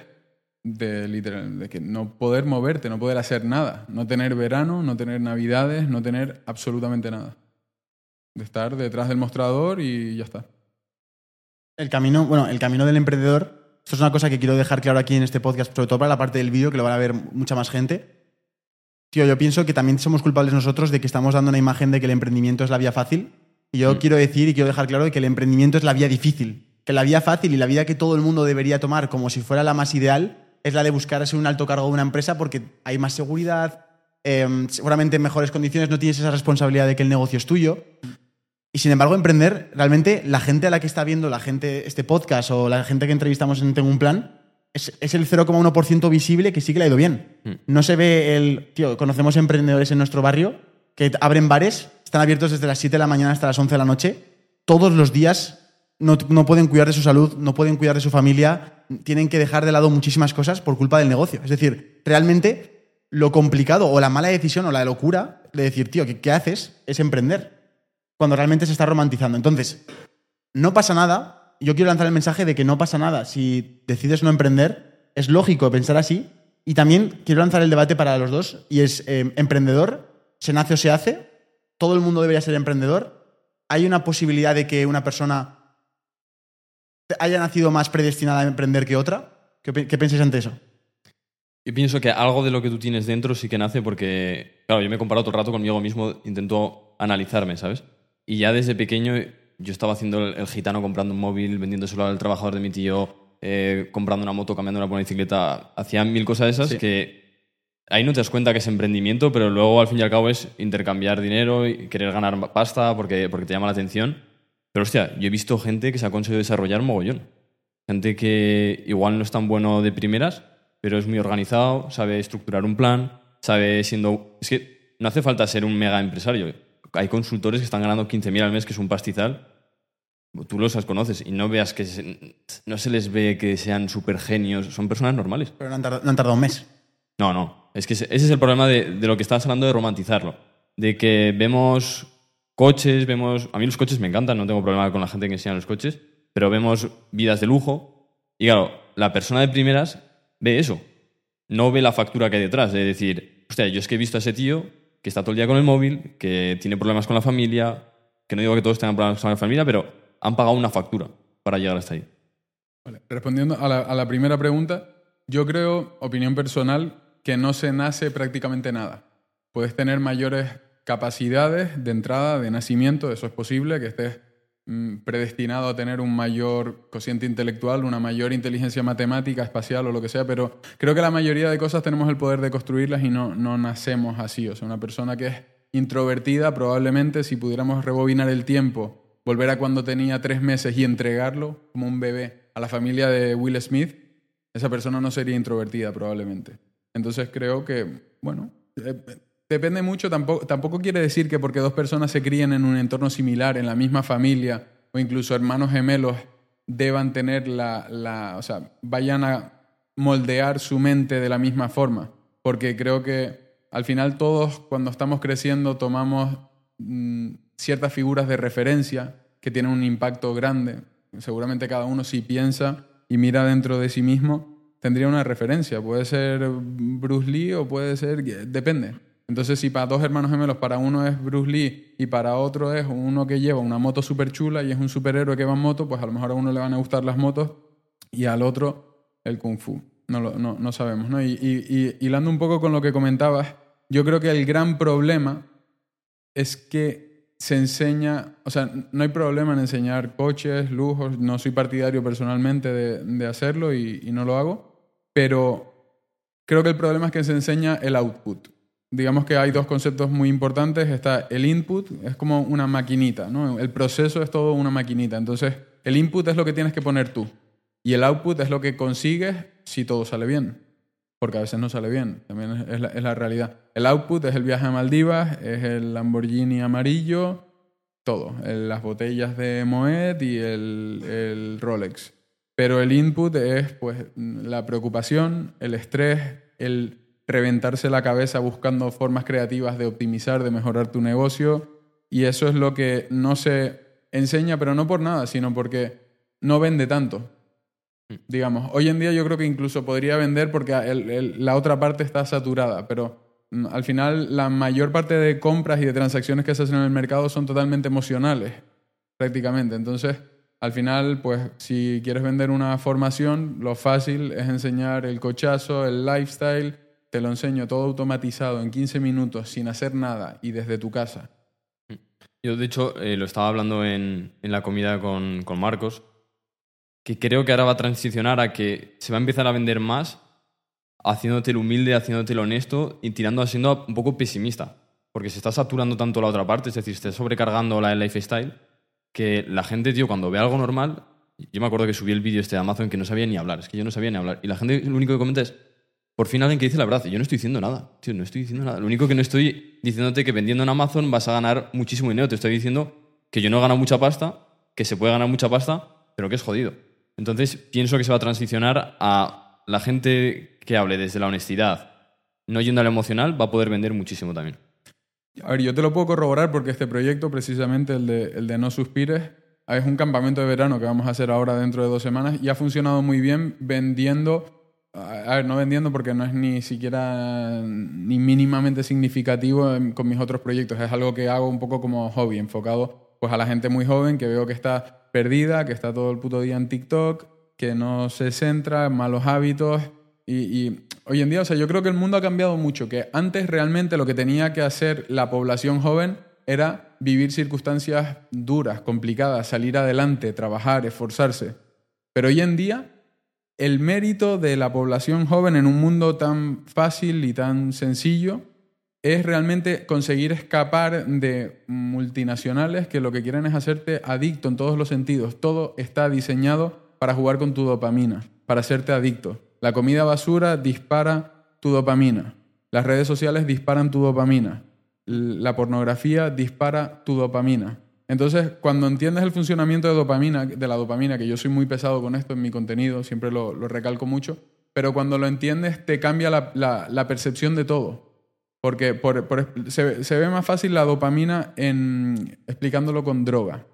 de, literal, de que no poder moverte, no poder hacer nada. No tener verano, no tener navidades, no tener absolutamente nada. De estar detrás del mostrador y ya está.
El camino, bueno, el camino del emprendedor, esto es una cosa que quiero dejar claro aquí en este podcast, sobre todo para la parte del vídeo, que lo van a ver mucha más gente. Tío, yo pienso que también somos culpables nosotros de que estamos dando una imagen de que el emprendimiento es la vía fácil. Y yo quiero decir y quiero dejar claro de que el emprendimiento es la vía difícil. Que la vía fácil y la vía que todo el mundo debería tomar como si fuera la más ideal es la de buscar ser un alto cargo de una empresa porque hay más seguridad, eh, seguramente en mejores condiciones, no tienes esa responsabilidad de que el negocio es tuyo. Y sin embargo, emprender, realmente la gente a la que está viendo la gente este podcast o la gente que entrevistamos en Tengo un Plan, es, es el 0,1% visible que sí que le ha ido bien. No se ve el... Tío, conocemos emprendedores en nuestro barrio que abren bares, están abiertos desde las 7 de la mañana hasta las 11 de la noche, todos los días no, no pueden cuidar de su salud, no pueden cuidar de su familia, tienen que dejar de lado muchísimas cosas por culpa del negocio. Es decir, realmente lo complicado o la mala decisión o la locura de decir, tío, ¿qué, qué haces? Es emprender cuando realmente se está romantizando. Entonces, no pasa nada. Yo quiero lanzar el mensaje de que no pasa nada. Si decides no emprender, es lógico pensar así. Y también quiero lanzar el debate para los dos. Y es, eh, emprendedor, ¿se nace o se hace? ¿Todo el mundo debería ser emprendedor? ¿Hay una posibilidad de que una persona haya nacido más predestinada a emprender que otra? ¿Qué, qué pensáis ante eso?
Yo pienso que algo de lo que tú tienes dentro sí que nace porque, claro, yo me he comparado todo el rato conmigo mismo, intento analizarme, ¿sabes? Y ya desde pequeño yo estaba haciendo el, el gitano comprando un móvil, vendiéndoselo al trabajador de mi tío, eh, comprando una moto, cambiándola por una bicicleta. Hacía mil cosas de esas que ahí no te das cuenta que es emprendimiento, pero luego al fin y al cabo es intercambiar dinero y querer ganar pasta porque, porque te llama la atención. Pero hostia, yo he visto gente que se ha conseguido desarrollar mogollón. Gente que igual no es tan bueno de primeras, pero es muy organizado, sabe estructurar un plan, sabe siendo... Es que no hace falta ser un mega empresario. Hay consultores que están ganando 15.000 al mes, que es un pastizal. Tú los conoces y no veas que... se- no se les ve que sean súper genios. Son personas normales.
Pero no han tardado, no han tardado un mes.
No, no. Es que ese ese es el problema de, de lo que estabas hablando de romantizarlo. De que vemos coches, vemos... A mí los coches me encantan, no tengo problema con la gente que enseña los coches, pero vemos vidas de lujo. Y claro, la persona de primeras ve eso. No ve la factura que hay detrás. De decir, hostia, yo es que he visto a ese tío que está todo el día con el móvil, que tiene problemas con la familia, que no digo que todos tengan problemas con la familia, pero han pagado una factura para llegar hasta ahí.
Vale, Respondiendo a la, a la primera pregunta, yo creo, opinión personal, que no se nace prácticamente nada. Puedes tener mayores capacidades de entrada, de nacimiento, eso es posible, que estés predestinado a tener un mayor cociente intelectual, una mayor inteligencia matemática, espacial o lo que sea, pero creo que la mayoría de cosas tenemos el poder de construirlas y no, no nacemos así. O sea, una persona que es introvertida, probablemente si pudiéramos rebobinar el tiempo, volver a cuando tenía tres meses y entregarlo como un bebé a la familia de Will Smith, esa persona no sería introvertida probablemente. Entonces creo que, bueno, eh, depende mucho, tampoco, tampoco quiere decir que porque dos personas se críen en un entorno similar, en la misma familia, o incluso hermanos gemelos, deban tener la, o sea, vayan a moldear su mente de la misma forma, porque creo que al final todos cuando estamos creciendo tomamos mm, ciertas figuras de referencia que tienen un impacto grande. Seguramente cada uno si piensa y mira dentro de sí mismo, tendría una referencia. Puede ser Bruce Lee o puede ser... Depende. Entonces, si para dos hermanos gemelos, para uno es Bruce Lee y para otro es uno que lleva una moto súper chula y es un superhéroe que va en moto, pues a lo mejor a uno le van a gustar las motos y al otro el kung fu. No, lo, no, no sabemos. ¿no? Y, y, y hilando un poco con lo que comentabas, yo creo que el gran problema es que se enseña, o sea, no hay problema en enseñar coches, lujos, no soy partidario personalmente de, de hacerlo y, y no lo hago, pero creo que el problema es que se enseña el output digamos que hay dos conceptos muy importantes. Está el input, es como una maquinita, ¿no? El proceso es todo una maquinita. Entonces, el input es lo que tienes que poner tú. Y el output es lo que consigues si todo sale bien. Porque a veces no sale bien, también es la, es la realidad. El output es el viaje a Maldivas, es el Lamborghini amarillo, todo. las botellas de Moet y el, el Rolex. Pero el input es pues, la preocupación, el estrés, el reventarse la cabeza buscando formas creativas de optimizar, de mejorar tu negocio. Y eso es lo que no se enseña, pero no por nada, sino porque no vende tanto. Digamos, hoy en día yo creo que incluso podría vender porque la otra parte está saturada, pero mm, al final la mayor parte de compras y de transacciones que se hacen en el mercado son totalmente emocionales, prácticamente. Entonces, al final, pues si quieres vender una formación, lo fácil es enseñar el cochazo, el lifestyle, te lo enseño todo automatizado en 15 minutos sin hacer nada y desde tu casa.
Yo, de hecho, eh, lo estaba hablando en, en la comida con, con, Marcos, que creo que ahora va a transicionar a que se va a empezar a vender más haciéndote el humilde, haciéndote el honesto y tirando siendo un poco pesimista. Porque se está saturando tanto la otra parte, es decir, se está sobrecargando la lifestyle, que la gente, tío, cuando ve algo normal, yo me acuerdo que subí el vídeo este de Amazon que no sabía ni hablar, es que yo no sabía ni hablar. Y la gente lo único que comenta es, por fin alguien que dice la verdad. Yo no estoy diciendo nada, tío, no estoy diciendo nada. Lo único que no estoy diciéndote que vendiendo en Amazon vas a ganar muchísimo dinero. Te estoy diciendo que yo no he ganado mucha pasta, que se puede ganar mucha pasta, pero que es jodido. Entonces pienso que se va a transicionar a la gente que hable desde la honestidad, no yendo al emocional, va a poder vender muchísimo también.
A ver, yo te lo puedo corroborar porque este proyecto, precisamente el de, el de No Suspires, es un campamento de verano que vamos a hacer ahora dentro de dos semanas y ha funcionado muy bien vendiendo a ver, no vendiendo porque no es ni siquiera ni mínimamente significativo con mis otros proyectos. Es algo que hago un poco como hobby, enfocado pues a la gente muy joven que veo que está perdida, que está todo el puto día en TikTok, que no se centra, en malos hábitos. Y, y hoy en día, o sea, yo creo que el mundo ha cambiado mucho, que antes realmente lo que tenía que hacer la población joven era vivir circunstancias duras, complicadas, salir adelante, trabajar, esforzarse. Pero hoy en día el mérito de la población joven en un mundo tan fácil y tan sencillo es realmente conseguir escapar de multinacionales que lo que quieren es hacerte adicto en todos los sentidos. Todo está diseñado para jugar con tu dopamina, para hacerte adicto. La comida basura dispara tu dopamina. Las redes sociales disparan tu dopamina. La pornografía dispara tu dopamina. Entonces, cuando entiendes el funcionamiento de, dopamina, de la dopamina, que yo soy muy pesado con esto en mi contenido, siempre lo, recalco mucho, pero cuando lo entiendes te cambia la, percepción de todo. Porque se, ve más fácil la dopamina en, explicándolo con droga.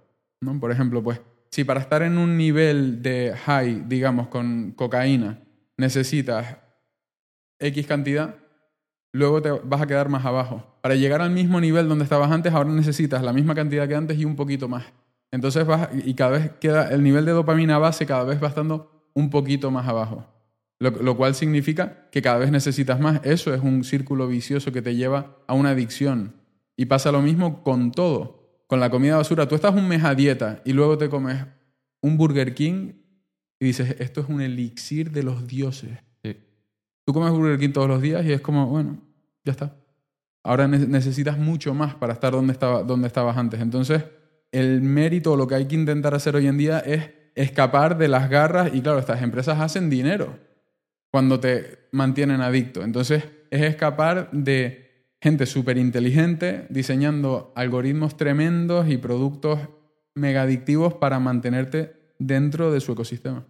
¿no? Por ejemplo, pues, si para estar en un nivel de high, digamos, con cocaína, necesitas X cantidad, luego te vas a quedar más abajo. Para llegar al mismo nivel donde estabas antes, ahora necesitas la misma cantidad que antes y un poquito más. Entonces vas, y cada vez queda, el nivel de dopamina base cada vez va estando un poquito más abajo. Lo, lo, cual significa que cada vez necesitas más. Eso es un círculo vicioso que te lleva a una adicción. Y pasa lo mismo con todo. Con la comida basura. Tú estás un mes a dieta y luego te comes un Burger King y dices, esto es un elixir de los dioses. Tú comes Burger King todos los días y es como, bueno, ya está. Ahora necesitas mucho más para estar donde, estaba, donde estabas antes. Entonces, el mérito, lo que hay que intentar hacer hoy en día es escapar de las garras y claro, estas empresas hacen dinero cuando te mantienen adicto. Entonces, es escapar de gente súper inteligente diseñando algoritmos tremendos y productos mega adictivos para mantenerte dentro de su ecosistema.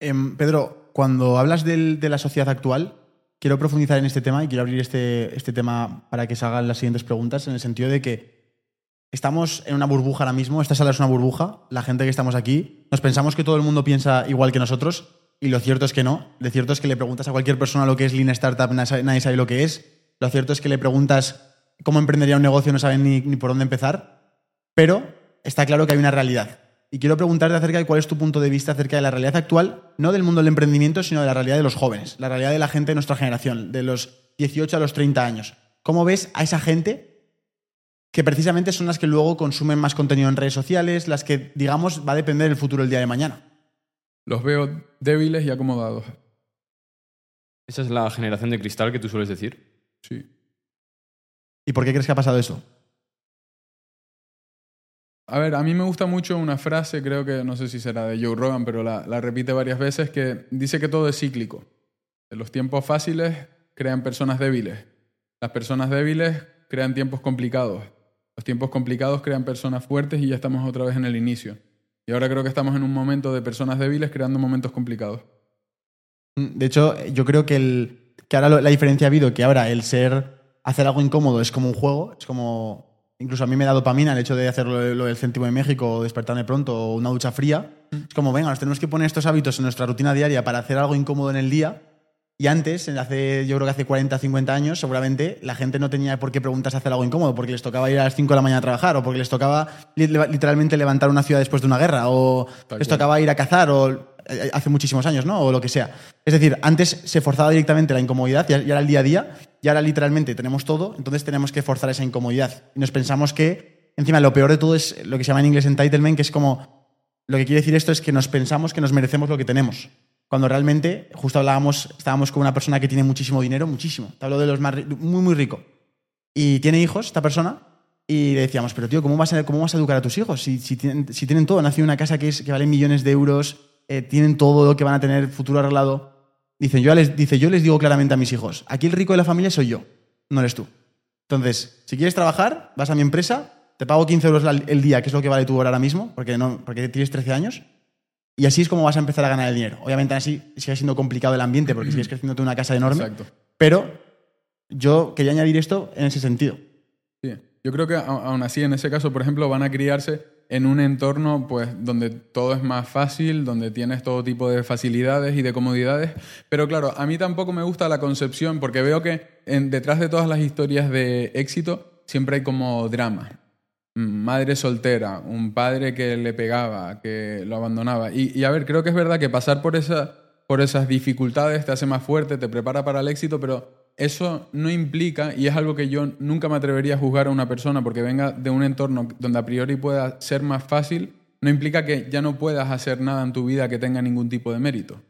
Em, Pedro, cuando hablas de la sociedad actual, quiero profundizar en este tema y quiero abrir este, este tema para que se hagan las siguientes preguntas, en el sentido de que estamos en una burbuja ahora mismo, esta sala es una burbuja, la gente que estamos aquí, nos pensamos que todo el mundo piensa igual que nosotros, y lo cierto es que no. Lo cierto es que le preguntas a cualquier persona lo que es Lean Startup, na- nadie sabe lo que es. Lo cierto es que le preguntas cómo emprendería un negocio, no saben ni por dónde empezar. Pero está claro que hay una realidad. Y quiero preguntarte acerca de cuál es tu punto de vista acerca de la realidad actual, no del mundo del emprendimiento, sino de la realidad de los jóvenes, la realidad de la gente de nuestra generación, de los 18 a los 30 años. ¿Cómo ves a esa gente que precisamente son las que luego consumen más contenido en redes sociales, las que, digamos, va a depender el futuro el día de mañana?
Los veo débiles y acomodados.
Esa es la generación de cristal que tú sueles decir.
Sí.
¿Y por qué crees que ha pasado eso?
A ver, a mí me gusta mucho una frase, creo que no sé si será de Joe Rogan, pero la, repite varias veces, que dice que todo es cíclico. Los tiempos fáciles crean personas débiles. Las personas débiles crean tiempos complicados. Los tiempos complicados crean personas fuertes y ya estamos otra vez en el inicio. Y ahora creo que estamos en un momento de personas débiles creando momentos complicados.
Mm, De hecho, yo creo que, el, que ahora la diferencia ha habido que ahora el ser hacer algo incómodo es como un juego, es como incluso a mí me da dopamina el hecho de hacer lo, del céntimo de México o despertarme pronto o una ducha fría. Es como, venga, nos tenemos que poner estos hábitos en nuestra rutina diaria para hacer algo incómodo en el día. Y antes, en hace, yo creo que hace 40, 50 años, seguramente la gente no tenía por qué preguntarse hacer algo incómodo, porque les tocaba ir a las 5 de la mañana a trabajar, o porque les tocaba li- literalmente levantar una ciudad después de una guerra, o les tocaba ir a cazar, o hace muchísimos años, ¿no? O lo que sea. Es decir, antes se forzaba directamente la incomodidad, y ahora el día a día, y ahora literalmente tenemos todo, entonces tenemos que forzar esa incomodidad. Y nos pensamos que, encima, lo peor de todo es lo que se llama en inglés entitlement, que es como, lo que quiere decir esto es que nos pensamos que nos merecemos lo que tenemos. Cuando realmente, justo hablábamos, estábamos con una persona que tiene muchísimo dinero, muchísimo. Te hablo de los más, muy, muy rico. Y tiene hijos, esta persona, y le decíamos, pero tío, ¿cómo vas a, cómo vas a educar a tus hijos? Si, si tienen, si tienen todo, nació en una casa que, es, que vale millones de euros, eh, tienen todo lo que van a tener futuro arreglado. Dicen, yo les, dice, yo les digo claramente a mis hijos, aquí el rico de la familia soy yo, no eres tú. Entonces, si quieres trabajar, vas a mi empresa, te pago 15 euros al- el día, que es lo que vale tu hora ahora mismo, porque, no, porque tienes 13 años, y así es como vas a empezar a ganar el dinero. Obviamente así sigue siendo complicado el ambiente, porque sigues creciendo una casa enorme,
Exacto.
pero yo quería añadir esto en ese sentido.
Sí. Yo creo que aún así, en ese caso, por ejemplo, van a criarse en un entorno pues, donde todo es más fácil, donde tienes todo tipo de facilidades y de comodidades. Pero claro, a mí tampoco me gusta la concepción, porque veo que en- detrás de todas las historias de éxito siempre hay como drama. Mm, Madre soltera, un padre que le pegaba, que lo abandonaba. Y, y a ver, creo que es verdad que pasar por, esa, por esas dificultades te hace más fuerte, te prepara para el éxito, pero eso no implica, y es algo que yo nunca me atrevería a juzgar a una persona porque venga de un entorno donde a priori pueda ser más fácil, no implica que ya no puedas hacer nada en tu vida que tenga ningún tipo de mérito.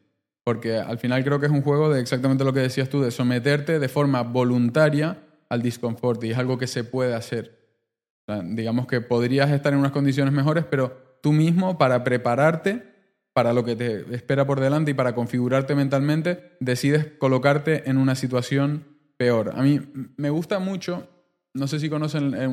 Porque al final creo que es un juego de exactamente lo que decías tú, de someterte de forma voluntaria al disconfort, y es algo que se puede hacer. Digamos que podrías estar en unas condiciones mejores, pero tú mismo, para prepararte para lo que te espera por delante y para configurarte mentalmente, decides colocarte en una situación peor. A mí me gusta mucho, no sé si conocen eh,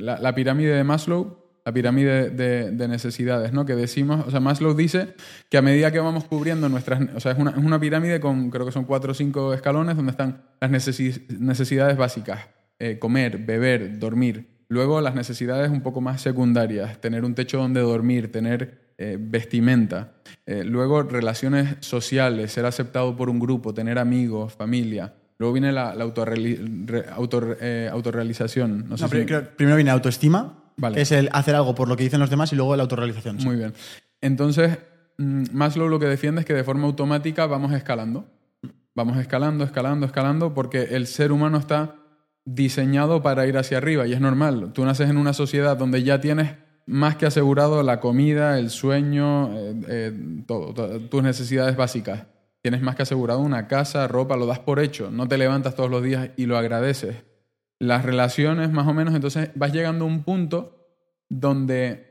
la, pirámide de Maslow, la pirámide de, de necesidades, ¿no? Que decimos, o sea, Maslow dice que a medida que vamos cubriendo nuestras, o sea, es una, es una pirámide con, creo que son cuatro o cinco escalones donde están las necesi- necesidades básicas, eh, comer, beber, dormir. Luego las necesidades un poco más secundarias, tener un techo donde dormir, tener eh, vestimenta. Eh, luego relaciones sociales, ser aceptado por un grupo, tener amigos, familia. Luego viene la, la autorreali- re- autor- eh, autorrealización. No sé si-
primero viene autoestima,
Vale.
que es el hacer algo por lo que dicen los demás, y luego la autorrealización. sí.
Muy bien. Entonces, mm, Maslow lo que defiende es que de forma automática vamos escalando. Vamos escalando, escalando, escalando, porque el ser humano está diseñado para ir hacia arriba y es normal. Tú naces en una sociedad donde ya tienes más que asegurado la comida, el sueño, eh, eh, tus necesidades básicas. Tienes más que asegurado una casa, ropa, lo das por hecho. No te levantas todos los días y lo agradeces. Las relaciones, más o menos, entonces vas llegando a un punto donde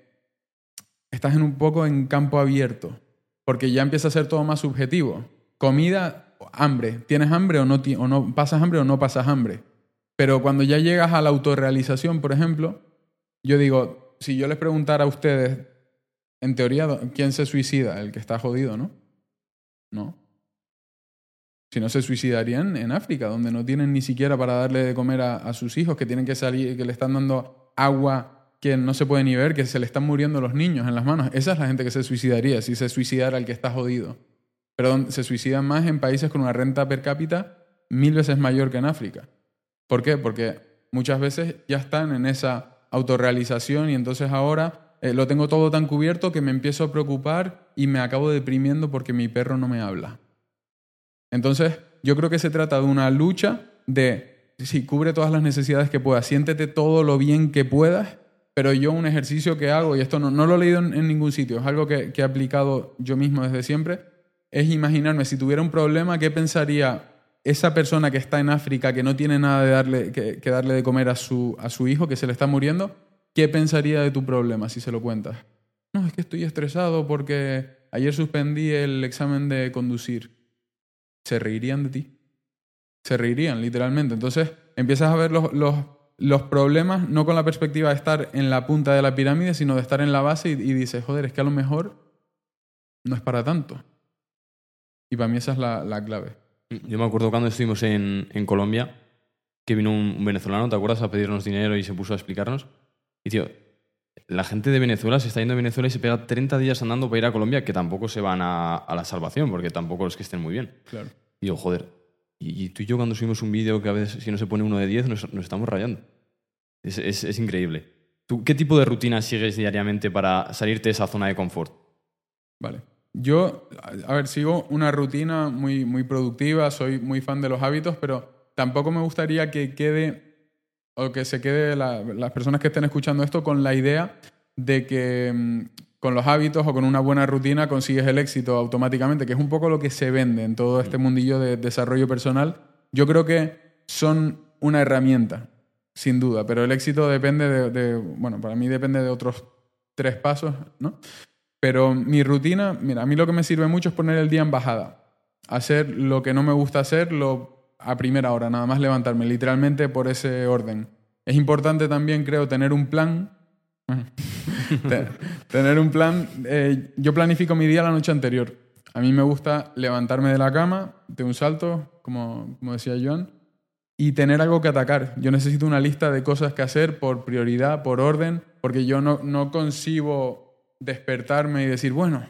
estás en un poco en campo abierto, porque ya empieza a ser todo más subjetivo. Comida, hambre. ¿Tienes hambre o no, o no pasas hambre o no pasas hambre? Pero cuando ya llegas a la autorrealización, por ejemplo, yo digo, si yo les preguntara a ustedes, en teoría, ¿quién se suicida? El que está jodido, ¿no? No. Si no se suicidarían en África, donde no tienen ni siquiera para darle de comer a, sus hijos, que tienen que salir, que le están dando agua que no se puede ni ver, que se le están muriendo los niños en las manos. Esa es la gente que se suicidaría, si se suicidara el que está jodido. pero se suicidan más en países con una renta per cápita mil veces mayor que en África. ¿Por qué? Porque muchas veces ya están en esa autorrealización y entonces ahora eh, lo tengo todo tan cubierto que me empiezo a preocupar y me acabo deprimiendo porque mi perro no me habla. Entonces, yo creo que se trata de una lucha de, sí, cubre todas las necesidades que puedas, siéntete todo lo bien que puedas, pero yo un ejercicio que hago, y esto no, no lo he leído en, en ningún sitio, es algo que, que he aplicado yo mismo desde siempre, es imaginarme si tuviera un problema, ¿qué pensaría esa persona que está en África, que no tiene nada de darle, que, darle de comer a su, a su hijo, que se le está muriendo? ¿Qué pensaría de tu problema si se lo cuentas? No, es que estoy estresado porque ayer suspendí el examen de conducir. Se reirían de ti. Se reirían, literalmente. Entonces empiezas a ver los, los, los problemas no con la perspectiva de estar en la punta de la pirámide, sino de estar en la base y, y dices, joder, es que a lo mejor no es para tanto. Y para mí esa es la, la clave.
Yo me acuerdo cuando estuvimos en, en Colombia, que vino un, un venezolano, ¿te acuerdas? A pedirnos dinero y se puso a explicarnos. Y tío, la gente de Venezuela se está yendo a Venezuela y se pega 30 días andando para ir a Colombia, que tampoco se van a, a la salvación, porque tampoco es que estén muy bien.
Claro.
Y digo, joder, y, y tú y yo cuando subimos un vídeo que a veces si no se pone uno de 10 nos, nos estamos rayando. Es, es- es increíble. ¿Tú qué tipo de rutina sigues diariamente para salirte de esa zona de confort?
Vale. Yo, a ver, sigo una rutina muy, muy productiva, soy muy fan de los hábitos, pero tampoco me gustaría que quede, o que se quede la- las personas que estén escuchando esto con la idea de que mm, con los hábitos o con una buena rutina consigues el éxito automáticamente, que es un poco lo que se vende en todo este mundillo de desarrollo personal. Yo creo que son una herramienta, sin duda, pero el éxito depende de, de- bueno, para mí depende de otros tres pasos, ¿no? Pero mi rutina, mira, a mí lo que me sirve mucho es poner el día en bajada. Hacer lo que no me gusta hacer lo, a primera hora, nada más levantarme, literalmente por ese orden. Es importante también, creo, tener un plan. (laughs) Te- tener un plan. eh, yo planifico mi día la noche anterior. A mí me gusta levantarme de la cama, de un salto, como, como decía Joan, y tener algo que atacar. Yo necesito una lista de cosas que hacer por prioridad, por orden, porque yo no, no concibo despertarme y decir, bueno,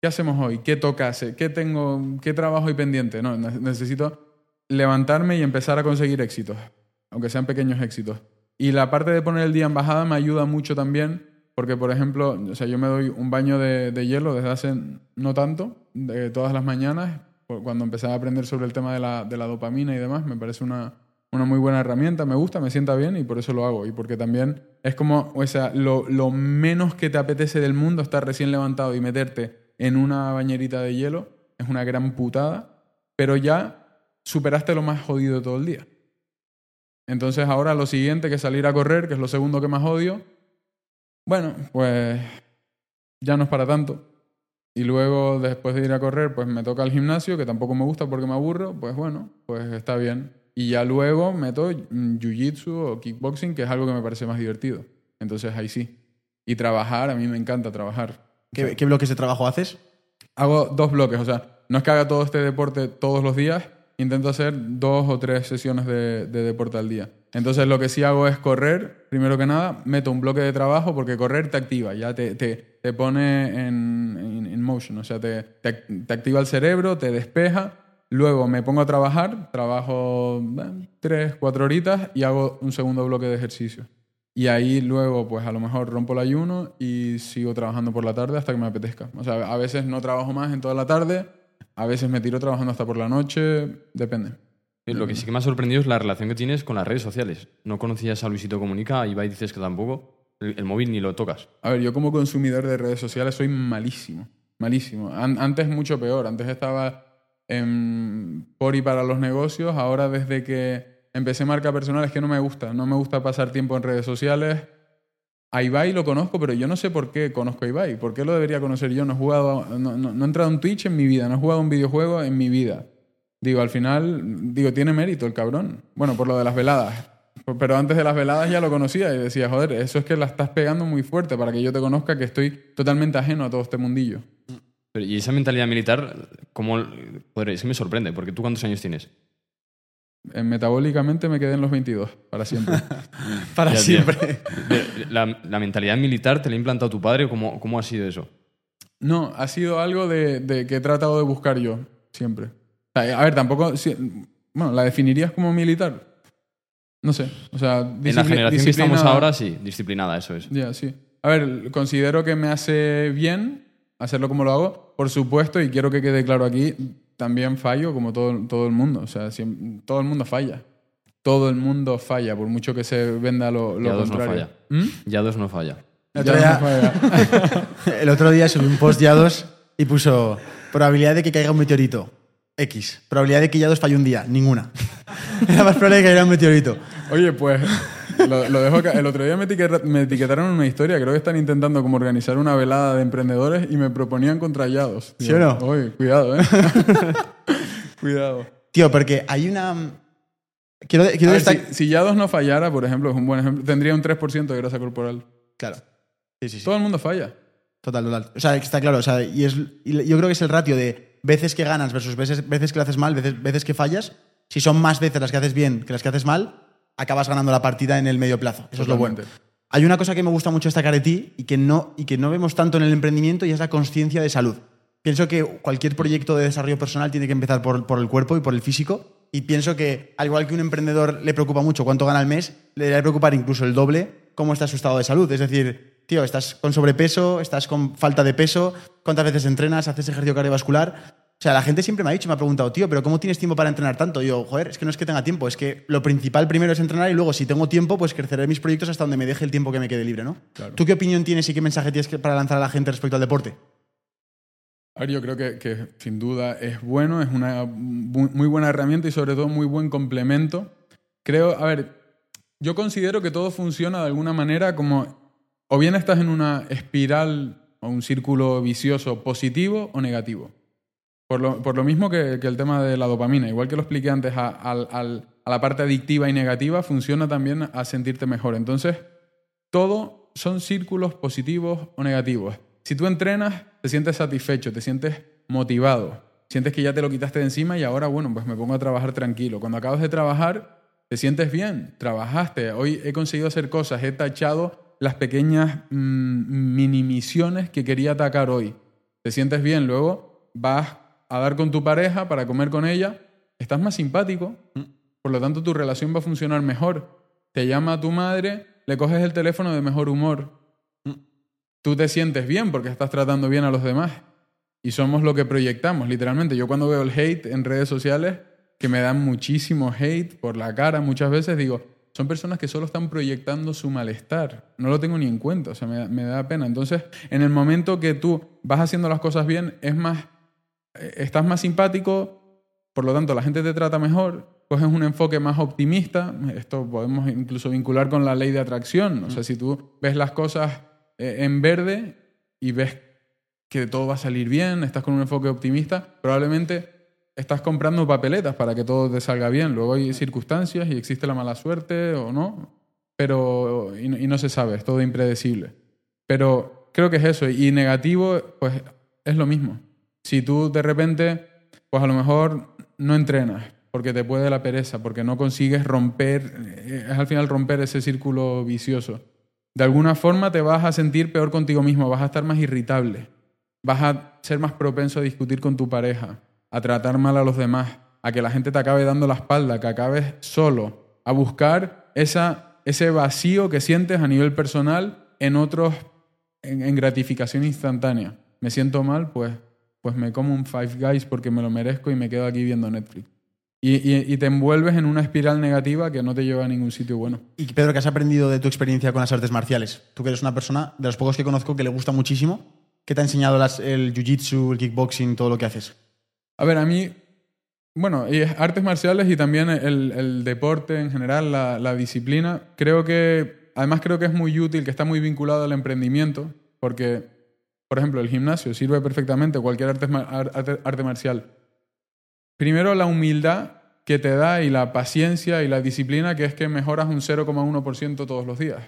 ¿qué hacemos hoy? ¿Qué toca hacer? ¿Qué tengo? ¿Qué trabajo hay pendiente? No, ne- necesito levantarme y empezar a conseguir éxitos, aunque sean pequeños éxitos. Y la parte de poner el día en bajada me ayuda mucho también, porque, por ejemplo, o sea, yo me doy un baño de, de hielo desde hace no tanto, de todas las mañanas, cuando empecé a aprender sobre el tema de la, de la dopamina y demás, me parece una, una muy buena herramienta, me gusta, me sienta bien y por eso lo hago. Y porque también es como, o sea, lo, lo menos que te apetece del mundo estar recién levantado y meterte en una bañerita de hielo, es una gran putada, pero ya superaste lo más jodido de todo el día. Entonces ahora lo siguiente que salir a correr, que es lo segundo que más odio, bueno, pues ya no es para tanto. Y luego, después de ir a correr, pues me toca el gimnasio, que tampoco me gusta porque me aburro, pues bueno, pues está bien. Y ya luego meto mm, jiu-jitsu o kickboxing, que es algo que me parece más divertido. Entonces ahí sí. Y trabajar, a mí me encanta trabajar.
¿Qué, qué bloques de trabajo haces?
Hago dos bloques, o sea, no es que haga todo este deporte todos los días, intento hacer dos o tres sesiones de, de deporte al día. Entonces lo que sí hago es correr, primero que nada, meto un bloque de trabajo porque correr te activa, ya te, te, te pone en, en, en motion, o sea, te, te, te activa el cerebro, te despeja. Luego me pongo a trabajar, trabajo eh, tres, cuatro horitas y hago un segundo bloque de ejercicio. Y ahí luego, pues a lo mejor rompo el ayuno y sigo trabajando por la tarde hasta que me apetezca. O sea, a veces no trabajo más en toda la tarde, a veces me tiro trabajando hasta por la noche, depende.
Lo que sí que me ha sorprendido es la relación que tienes con las redes sociales. No conocías a Luisito Comunica, a Ibai dices que tampoco. El, el móvil ni lo tocas.
A ver, yo como consumidor de redes sociales soy malísimo, malísimo. An- antes mucho peor, antes estaba en por y para los negocios, ahora desde que empecé marca personal es que no me gusta, no me gusta pasar tiempo en redes sociales. A Ibai lo conozco, pero yo no sé por qué conozco a Ibai. ¿Por qué lo debería conocer yo? No he jugado, no, no- no he entrado en Twitch en mi vida, no he jugado un videojuego en mi vida. Digo, al final, digo, tiene mérito el cabrón. Bueno, por lo de las veladas. Pero antes de las veladas ya lo conocía y decía, joder, eso es que la estás pegando muy fuerte para que yo te conozca que estoy totalmente ajeno a todo este mundillo.
Pero, y esa mentalidad militar, ¿cómo? Joder, es que me sorprende, porque tú cuántos años tienes?
Eh, metabólicamente me quedé en los 22, para siempre. (laughs)
Para
Ya,
siempre.
La, la mentalidad militar te la ha implantado tu padre, ¿cómo, cómo ha sido eso?
No, ha sido algo de, de que he tratado de buscar yo, siempre. O sea, a ver, tampoco... si- bueno, ¿la definirías como militar? No sé. O sea,
En la generación que estamos ahora, sí, disciplinada, eso es.
Ya, sí. A ver, considero que me hace bien hacerlo como lo hago, por supuesto, y quiero que quede claro aquí, también fallo como todo, todo el mundo. O sea, todo el mundo falla. Todo el mundo falla, por mucho que se venda lo, lo
Ya dos no
contrario.
falla.
¿Mm?
Ya dos no falla.
El
Ya
otro,
no
día,
falla. (laughs)
el otro día subí un post ya dos y puso probabilidad de que caiga un meteorito. X. Probabilidad de que ya dos falle un día. Ninguna. (laughs) Era más probable de que caiga un meteorito.
Oye, pues lo, lo dejo acá. El otro día me, etiqueta- me etiquetaron en una historia. Creo que están intentando como organizar una velada de emprendedores y me proponían contrallados.
¿Sí o no?
Oye, cuidado, ¿eh? (laughs) cuidado.
Tío, porque hay una... Quiero, quiero
A ver,
destacar...
si, si Yados no fallara, por ejemplo, es un buen ejemplo, tendría un 3% de grasa corporal.
Claro. Sí, sí, sí.
Todo el mundo falla.
Total, total. O sea, está claro. O sea, y es, y yo creo que es el ratio de veces que ganas versus veces, veces que lo haces mal, veces, veces que fallas. Si son más veces las que haces bien que las que haces mal, acabas ganando la partida en el medio plazo. Eso es lo bueno. Hay una cosa que me gusta mucho destacar de ti y que no, y que no vemos tanto en el emprendimiento y es la conciencia de salud. Pienso que cualquier proyecto de desarrollo personal tiene que empezar por, por el cuerpo y por el físico. Y pienso que, al igual que un emprendedor le preocupa mucho cuánto gana al mes, le debe preocupar incluso el doble cómo está su estado de salud. Es decir, tío, estás con sobrepeso, estás con falta de peso, cuántas veces entrenas, haces ejercicio cardiovascular. O sea, la gente siempre me ha dicho, me ha preguntado, tío, pero ¿cómo tienes tiempo para entrenar tanto? Y yo, joder, es que no es que tenga tiempo, es que lo principal primero es entrenar y luego, si tengo tiempo, pues creceré mis proyectos hasta donde me deje el tiempo que me quede libre, ¿no?
Claro.
¿Tú qué opinión tienes y qué mensaje tienes para lanzar a la gente respecto al deporte?
A ver, yo creo que, que sin duda es bueno, es una muy buena herramienta y sobre todo muy buen complemento. Creo, a ver, yo considero que todo funciona de alguna manera como o bien estás en una espiral o un círculo vicioso positivo o negativo. Por lo, por lo mismo que, el tema de la dopamina, igual que lo expliqué antes, a, al- a la parte adictiva y negativa, funciona también a sentirte mejor. Entonces, todo son círculos positivos o negativos. Si tú entrenas, te sientes satisfecho, te sientes motivado, sientes que ya te lo quitaste de encima y ahora, bueno, pues me pongo a trabajar tranquilo. Cuando acabas de trabajar, te sientes bien, trabajaste, hoy he conseguido hacer cosas, he tachado las pequeñas mm, mini misiones que quería atacar hoy. Te sientes bien, luego vas a dar con tu pareja para comer con ella, estás más simpático, por lo tanto tu relación va a funcionar mejor. Te llama tu madre, le coges el teléfono de mejor humor. Tú te sientes bien porque estás tratando bien a los demás. Y somos lo que proyectamos, literalmente. Yo cuando veo el hate en redes sociales, que me dan muchísimo hate por la cara muchas veces, digo, son personas que solo están proyectando su malestar. No lo tengo ni en cuenta, o sea, me, me da pena. Entonces, en el momento que tú vas haciendo las cosas bien, es más, estás más simpático, por lo tanto, la gente te trata mejor, coges un enfoque más optimista. Esto podemos incluso vincular con la ley de atracción. O sea, si tú ves las cosas eh, en verde y ves que todo va a salir bien, estás con un enfoque optimista, probablemente estás comprando papeletas para que todo te salga bien. Luego hay circunstancias y existe la mala suerte o no, pero y no, y no se sabe, es todo impredecible. Pero creo que es eso. Y negativo, pues es lo mismo. Si tú de repente, pues a lo mejor no entrenas porque te puede la pereza, porque no consigues romper, eh, es al final romper ese círculo vicioso. De alguna forma te vas a sentir peor contigo mismo, vas a estar más irritable, vas a ser más propenso a discutir con tu pareja, a tratar mal a los demás, a que la gente te acabe dando la espalda, que acabes solo, a buscar esa, ese vacío que sientes a nivel personal en otros, en, en gratificación instantánea. Me siento mal, pues, pues me como un Five Guys porque me lo merezco y me quedo aquí viendo Netflix. Y, y- y te envuelves en una espiral negativa que no te lleva a ningún sitio bueno.
Y Pedro, ¿qué has aprendido de tu experiencia con las artes marciales? Tú que eres una persona de los pocos que conozco que le gusta muchísimo. ¿Qué te ha enseñado las- el jiu-jitsu, el kickboxing, todo lo que haces?
A ver, a mí, bueno, y es artes marciales y también el, el deporte en general, la, la disciplina, creo que, además creo que es muy útil, que está muy vinculado al emprendimiento, porque, por ejemplo, el gimnasio sirve perfectamente, cualquier arte, arte marcial. Primero, la humildad que te da y la paciencia y la disciplina, que es que mejoras un 0,1% todos los días.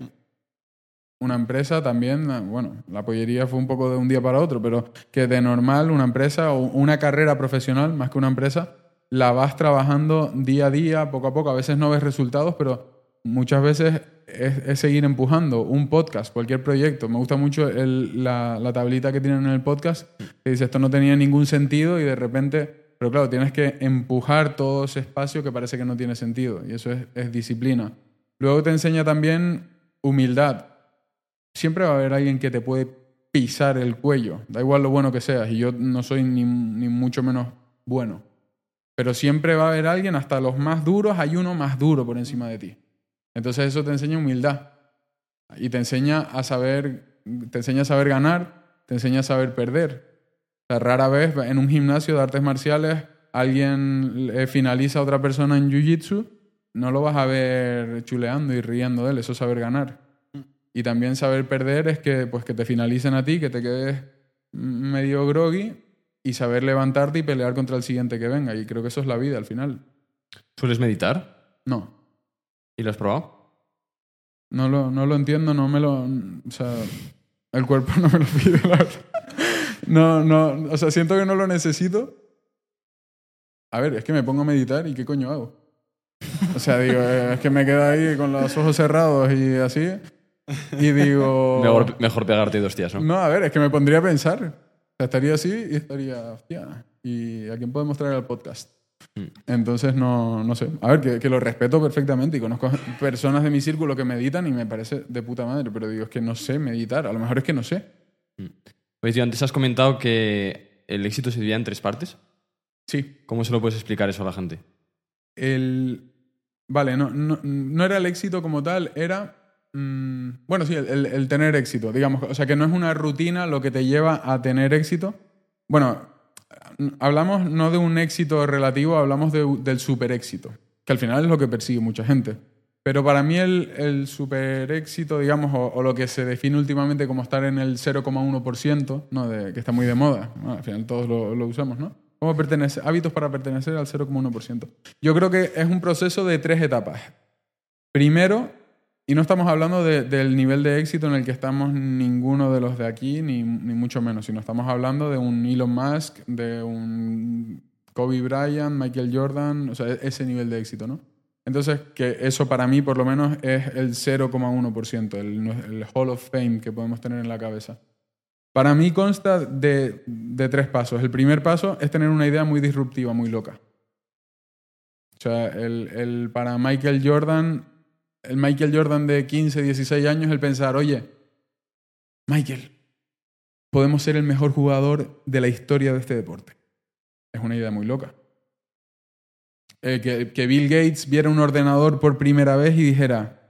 Una empresa también, ah, bueno, la pollería fue un poco de un día para otro, pero que de normal una empresa o una carrera profesional, más que una empresa, la vas trabajando día a día, poco a poco. A veces no ves resultados, pero muchas veces es, seguir empujando un podcast, cualquier proyecto. Me gusta mucho la, la tablita que tienen en el podcast, que dice esto no tenía ningún sentido y de repente, pero claro, tienes que empujar todo ese espacio que parece que no tiene sentido y eso es, es disciplina. Luego te enseña también humildad. Siempre va a haber alguien que te puede pisar el cuello, da igual lo bueno que seas y yo no soy ni, ni mucho menos bueno. Pero siempre va a haber alguien, hasta los más duros, hay uno más duro por encima de ti. Entonces eso te enseña humildad y te enseña a saber, te enseña a saber ganar, te enseña a saber perder. O sea, rara vez en un gimnasio de artes marciales alguien finaliza a otra persona en jiu-jitsu, no lo vas a ver chuleando y riendo de él, eso es saber ganar. Y también saber perder es que, pues, que te finalicen a ti, que te quedes medio groggy y saber levantarte y pelear contra el siguiente que venga. Y creo que eso es la vida al final.
¿Sueles meditar?
No,
¿Y lo has probado?
no lo, no lo entiendo, no me lo... O sea, el cuerpo no me lo pide, la verdad. No, no, o sea, siento que no lo necesito. A ver, es que me pongo a meditar y ¿qué coño hago? O sea, digo, eh, es que me quedo ahí con los ojos cerrados y así. Y digo...
Mejor, mejor pegarte dos días, ¿no?
No, a ver, es que me pondría a pensar. O sea, estaría así y estaría, hostia, ¿y a quién podemos traer al podcast? Entonces, no, no sé. A ver, que, que lo respeto perfectamente y conozco personas de mi círculo que meditan y me parece de puta madre, pero digo, es que no sé meditar. A lo mejor es que no sé.
Oye, tío, antes has comentado que el éxito se divide en tres partes.
Sí.
¿Cómo se lo puedes explicar eso a la gente?
El. Vale, no, no, no era el éxito como tal, era. mm, bueno, sí, el, el- el tener éxito, digamos. O sea, que no es una rutina lo que te lleva a tener éxito. Bueno, hablamos no de un éxito relativo, hablamos de- del super éxito, que al final es lo que persigue mucha gente. Pero para mí el, super éxito, digamos, o, lo que se define últimamente como estar en el 0,1%, ¿no? de, que está muy de moda, al final todos lo, usamos, ¿no? ¿Cómo pertenece, hábitos para pertenecer al 0,1%. Yo creo que es un proceso de tres etapas. Primero, y no estamos hablando de- del nivel de éxito en el que estamos ninguno de los de aquí, ni, ni mucho menos, sino estamos hablando de un Elon Musk, de un Kobe Bryant, Michael Jordan, o sea, e- ese nivel de éxito, ¿no? Entonces, que eso para mí por lo menos es el 0,1%, el, el Hall of Fame que podemos tener en la cabeza. Para mí consta de, de tres pasos. El primer paso es tener una idea muy disruptiva, muy loca. O sea, el, el- para Michael Jordan, el Michael Jordan de 15, 16 años, el pensar, oye, Michael, podemos ser el mejor jugador de la historia de este deporte. Es una idea muy loca. Eh, que, que Bill Gates viera un ordenador por primera vez y dijera,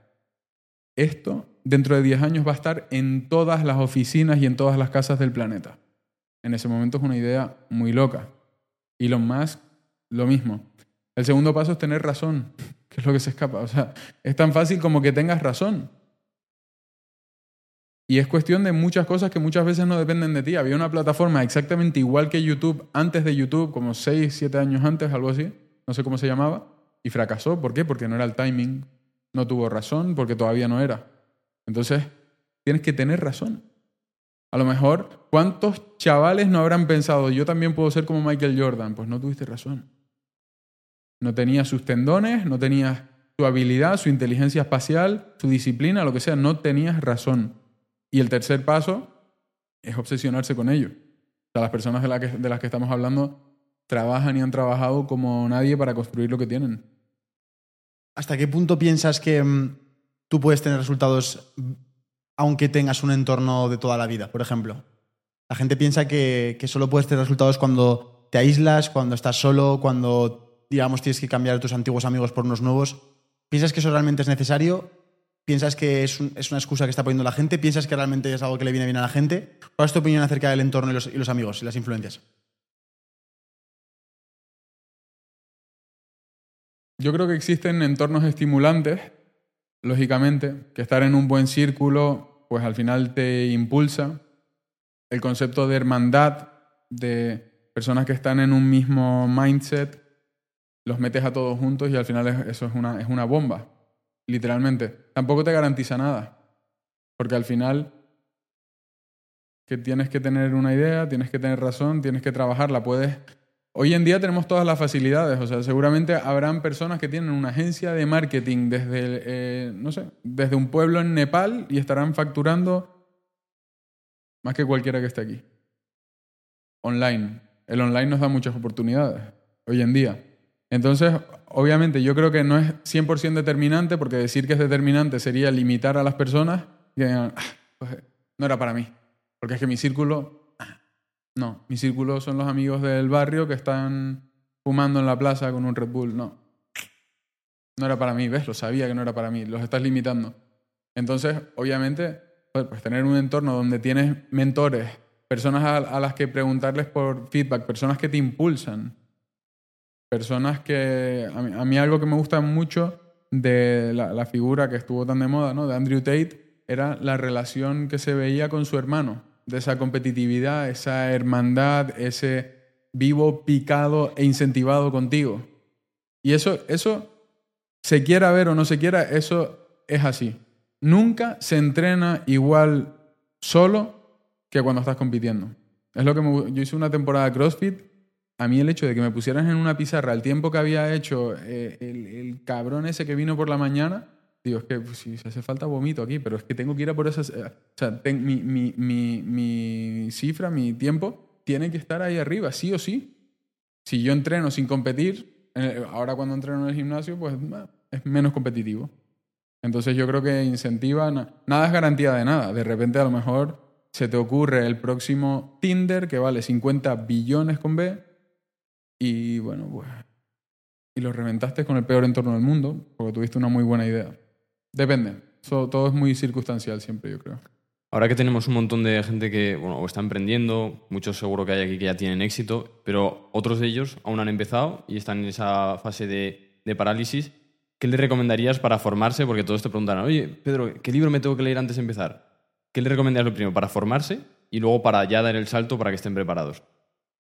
esto dentro de 10 años va a estar en todas las oficinas y en todas las casas del planeta. En ese momento es una idea muy loca. Elon Musk, lo mismo. El segundo paso es tener razón, que es lo que se escapa. O sea, es tan fácil como que tengas razón. Y es cuestión de muchas cosas que muchas veces no dependen de ti. Había una plataforma exactamente igual que YouTube, antes de YouTube, como 6, 7 años antes, algo así, no sé cómo se llamaba, y fracasó. ¿Por qué? Porque no era el timing, no tuvo razón, porque todavía no era. Entonces, tienes que tener razón. A lo mejor, ¿cuántos chavales no habrán pensado, yo también puedo ser como Michael Jordan? Pues no tuviste razón. No tenías sus tendones, no tenías su habilidad, su inteligencia espacial, su disciplina, lo que sea, no tenías razón. Y el tercer paso es obsesionarse con ello. O sea, las personas de, que- de las que estamos hablando trabajan y han trabajado como nadie para construir lo que tienen.
¿Hasta qué punto piensas que mm, tú puedes tener resultados mm, aunque tengas un entorno de toda la vida, por ejemplo? La gente piensa que, que solo puedes tener resultados cuando te aíslas, cuando estás solo, cuando, digamos, tienes que cambiar tus antiguos amigos por unos nuevos. ¿Piensas que eso realmente es necesario? ¿Piensas que es, es una excusa que está poniendo la gente? ¿Piensas que realmente es algo que le viene bien a la gente? ¿Cuál es tu opinión acerca del entorno y los amigos y las influencias?
Yo creo que existen entornos estimulantes, lógicamente, que estar en un buen círculo, pues al final te impulsa. El concepto de hermandad, de personas que están en un mismo mindset, los metes a todos juntos y al final es- eso es una, es una bomba, literalmente. Tampoco te garantiza nada, porque al final que tienes que tener una idea, tienes que tener razón, tienes que trabajarla, puedes hoy en día tenemos todas las facilidades. O sea, seguramente habrán personas que tienen una agencia de marketing desde, eh, no sé, desde un pueblo en Nepal y estarán facturando más que cualquiera que esté aquí. Online. El online nos da muchas oportunidades hoy en día. Entonces, obviamente, yo creo que no es 100% determinante, porque decir que es determinante sería limitar a las personas que digan, "Ah, pues, no era para mí. Porque es que mi círculo, ah, no, mi círculo son los amigos del barrio que están fumando en la plaza con un Red Bull. No, no era para mí, ¿ves? Lo sabía que no era para mí, los estás limitando. Entonces, obviamente, joder, pues tener un entorno donde tienes mentores, personas a las que preguntarles por feedback, personas que te impulsan, personas que... A mí, a mí algo que me gusta mucho de la, figura que estuvo tan de moda, ¿no? De Andrew Tate, era la relación que se veía con su hermano, de esa competitividad, esa hermandad, ese vivo picado e incentivado contigo. Y eso, eso, se quiera ver o no se quiera, eso es así. Nunca se entrena igual solo que cuando estás compitiendo. Es lo que me- yo hice una temporada de CrossFit. A mí el hecho de que me pusieran en una pizarra el tiempo que había hecho eh, el, el cabrón ese que vino por la mañana, digo, es que pues, si se hace falta vomito aquí, pero es que tengo que ir a por esas... eh, o sea, mi, mi, mi, mi cifra, mi tiempo, tiene que estar ahí arriba, sí o sí. Si yo entreno sin competir, eh, ahora cuando entreno en el gimnasio, pues es menos competitivo. Entonces yo creo que incentiva, na- nada es garantía de nada. De repente a lo mejor se te ocurre el próximo Tinder que vale 50 billones con B y bueno, pues... Y lo reventaste con el peor entorno del mundo porque tuviste una muy buena idea. Depende. Todo es muy circunstancial siempre, yo creo.
Ahora que tenemos un montón de gente que bueno, o está emprendiendo, muchos seguro que hay aquí que ya tienen éxito, pero otros de ellos aún han empezado y están en esa fase de, de parálisis. ¿Qué le recomendarías para formarse? Porque todos te preguntarán, oye, Pedro, ¿qué libro me tengo que leer antes de empezar? ¿Qué le recomendarías lo primero? Para formarse y luego para ya dar el salto para que estén preparados.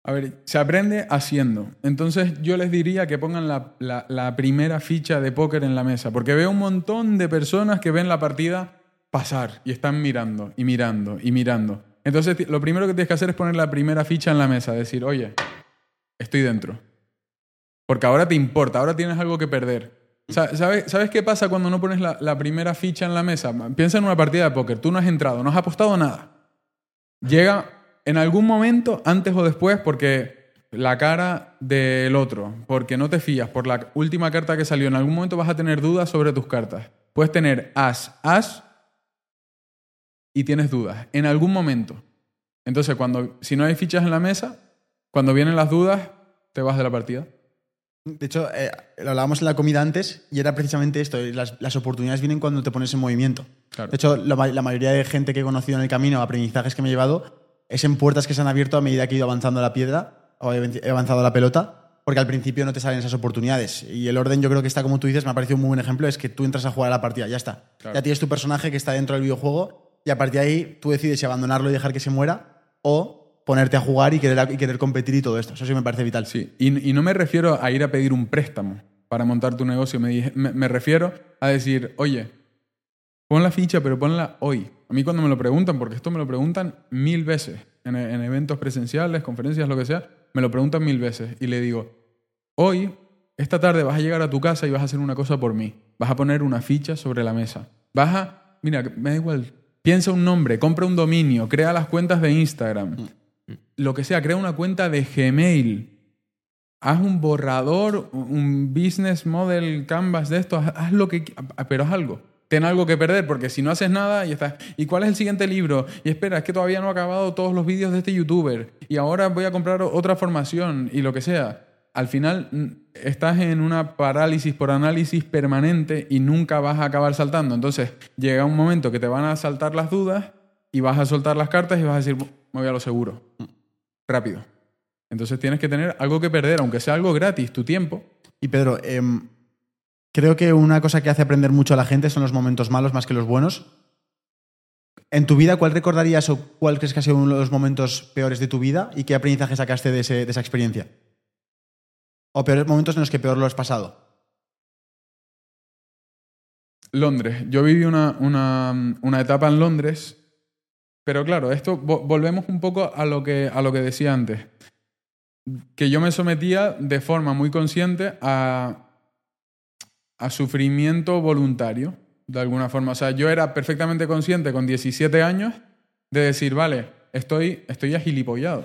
A ver, se aprende haciendo. Entonces yo les diría que pongan la, primera ficha de póker en la mesa, porque veo un montón de personas que ven la partida pasar y están mirando y mirando y mirando. Entonces lo primero que tienes que hacer es poner la primera ficha en la mesa, decir, oye, estoy dentro. Porque ahora te importa, ahora tienes algo que perder. Sa- ¿Sabes, ¿Sabes qué pasa cuando no pones la, la primera ficha en la mesa? Piensa en una partida de póker, tú no has entrado, no has apostado nada. Llega en algún momento, antes o después, porque la cara del otro, porque no te fías, por la última carta que salió, en algún momento vas a tener dudas sobre tus cartas. Puedes tener as, as y tienes dudas, en algún momento. Entonces, cuando, si no hay fichas en la mesa, cuando vienen las dudas, te vas de la partida.
De hecho, eh, lo hablábamos en la comida antes y era precisamente esto. Las, las oportunidades vienen cuando te pones en movimiento.
Claro.
De hecho, la, la mayoría de gente que he conocido en el camino, aprendizajes que me he llevado, es en puertas que se han abierto a medida que he ido avanzando la piedra o he avanzado la pelota, porque al principio no te salen esas oportunidades. Y el orden, yo creo que está como tú dices, me ha parecido un muy buen ejemplo, es que tú entras a jugar a la partida, ya está.
Claro.
Ya tienes tu personaje que está dentro del videojuego y a partir de ahí tú decides si abandonarlo y dejar que se muera o ponerte a jugar y querer, y querer competir y todo esto. Eso sí me parece vital.
Sí, y, y no me refiero a ir a pedir un préstamo para montar tu negocio, me, dije- me- me refiero a decir, oye, pon la ficha, pero ponla hoy. A mí cuando me lo preguntan, porque esto me lo preguntan mil veces, en, en eventos presenciales, conferencias, lo que sea, me lo preguntan mil veces y le digo, hoy, esta tarde vas a llegar a tu casa y vas a hacer una cosa por mí. Vas a poner una ficha sobre la mesa. Vas a, mira, me da igual, piensa un nombre, compra un dominio, crea las cuentas de Instagram, lo que sea, crea una cuenta de Gmail. Haz un borrador, un business model canvas de esto, haz, haz lo que pero haz algo. Ten algo que perder, porque si no haces nada y estás, ¿y cuál es el siguiente libro? Y espera, es que todavía no he acabado todos los vídeos de este youtuber y ahora voy a comprar otra formación y lo que sea. Al final mm, estás en una parálisis por análisis permanente y nunca vas a acabar saltando. Entonces llega un momento que te van a saltar las dudas y vas a soltar las cartas y vas a decir, me voy a lo seguro rápido. Entonces tienes que tener algo que perder, aunque sea algo gratis, tu tiempo.
Y Pedro, em, creo que una cosa que hace aprender mucho a la gente son los momentos malos más que los buenos. En tu vida, ¿cuál recordarías o cuál crees que ha sido uno de los momentos peores de tu vida y qué aprendizaje sacaste de, esa experiencia? O peores momentos en los que peor lo has pasado.
Londres. Yo viví una, una, una etapa en Londres, pero claro, esto vo- volvemos un poco a lo que, a lo que decía antes. que yo me sometía de forma muy consciente a, a sufrimiento voluntario, de alguna forma. O sea, yo era perfectamente consciente con 17 años de decir, vale, estoy, estoy agilipollado.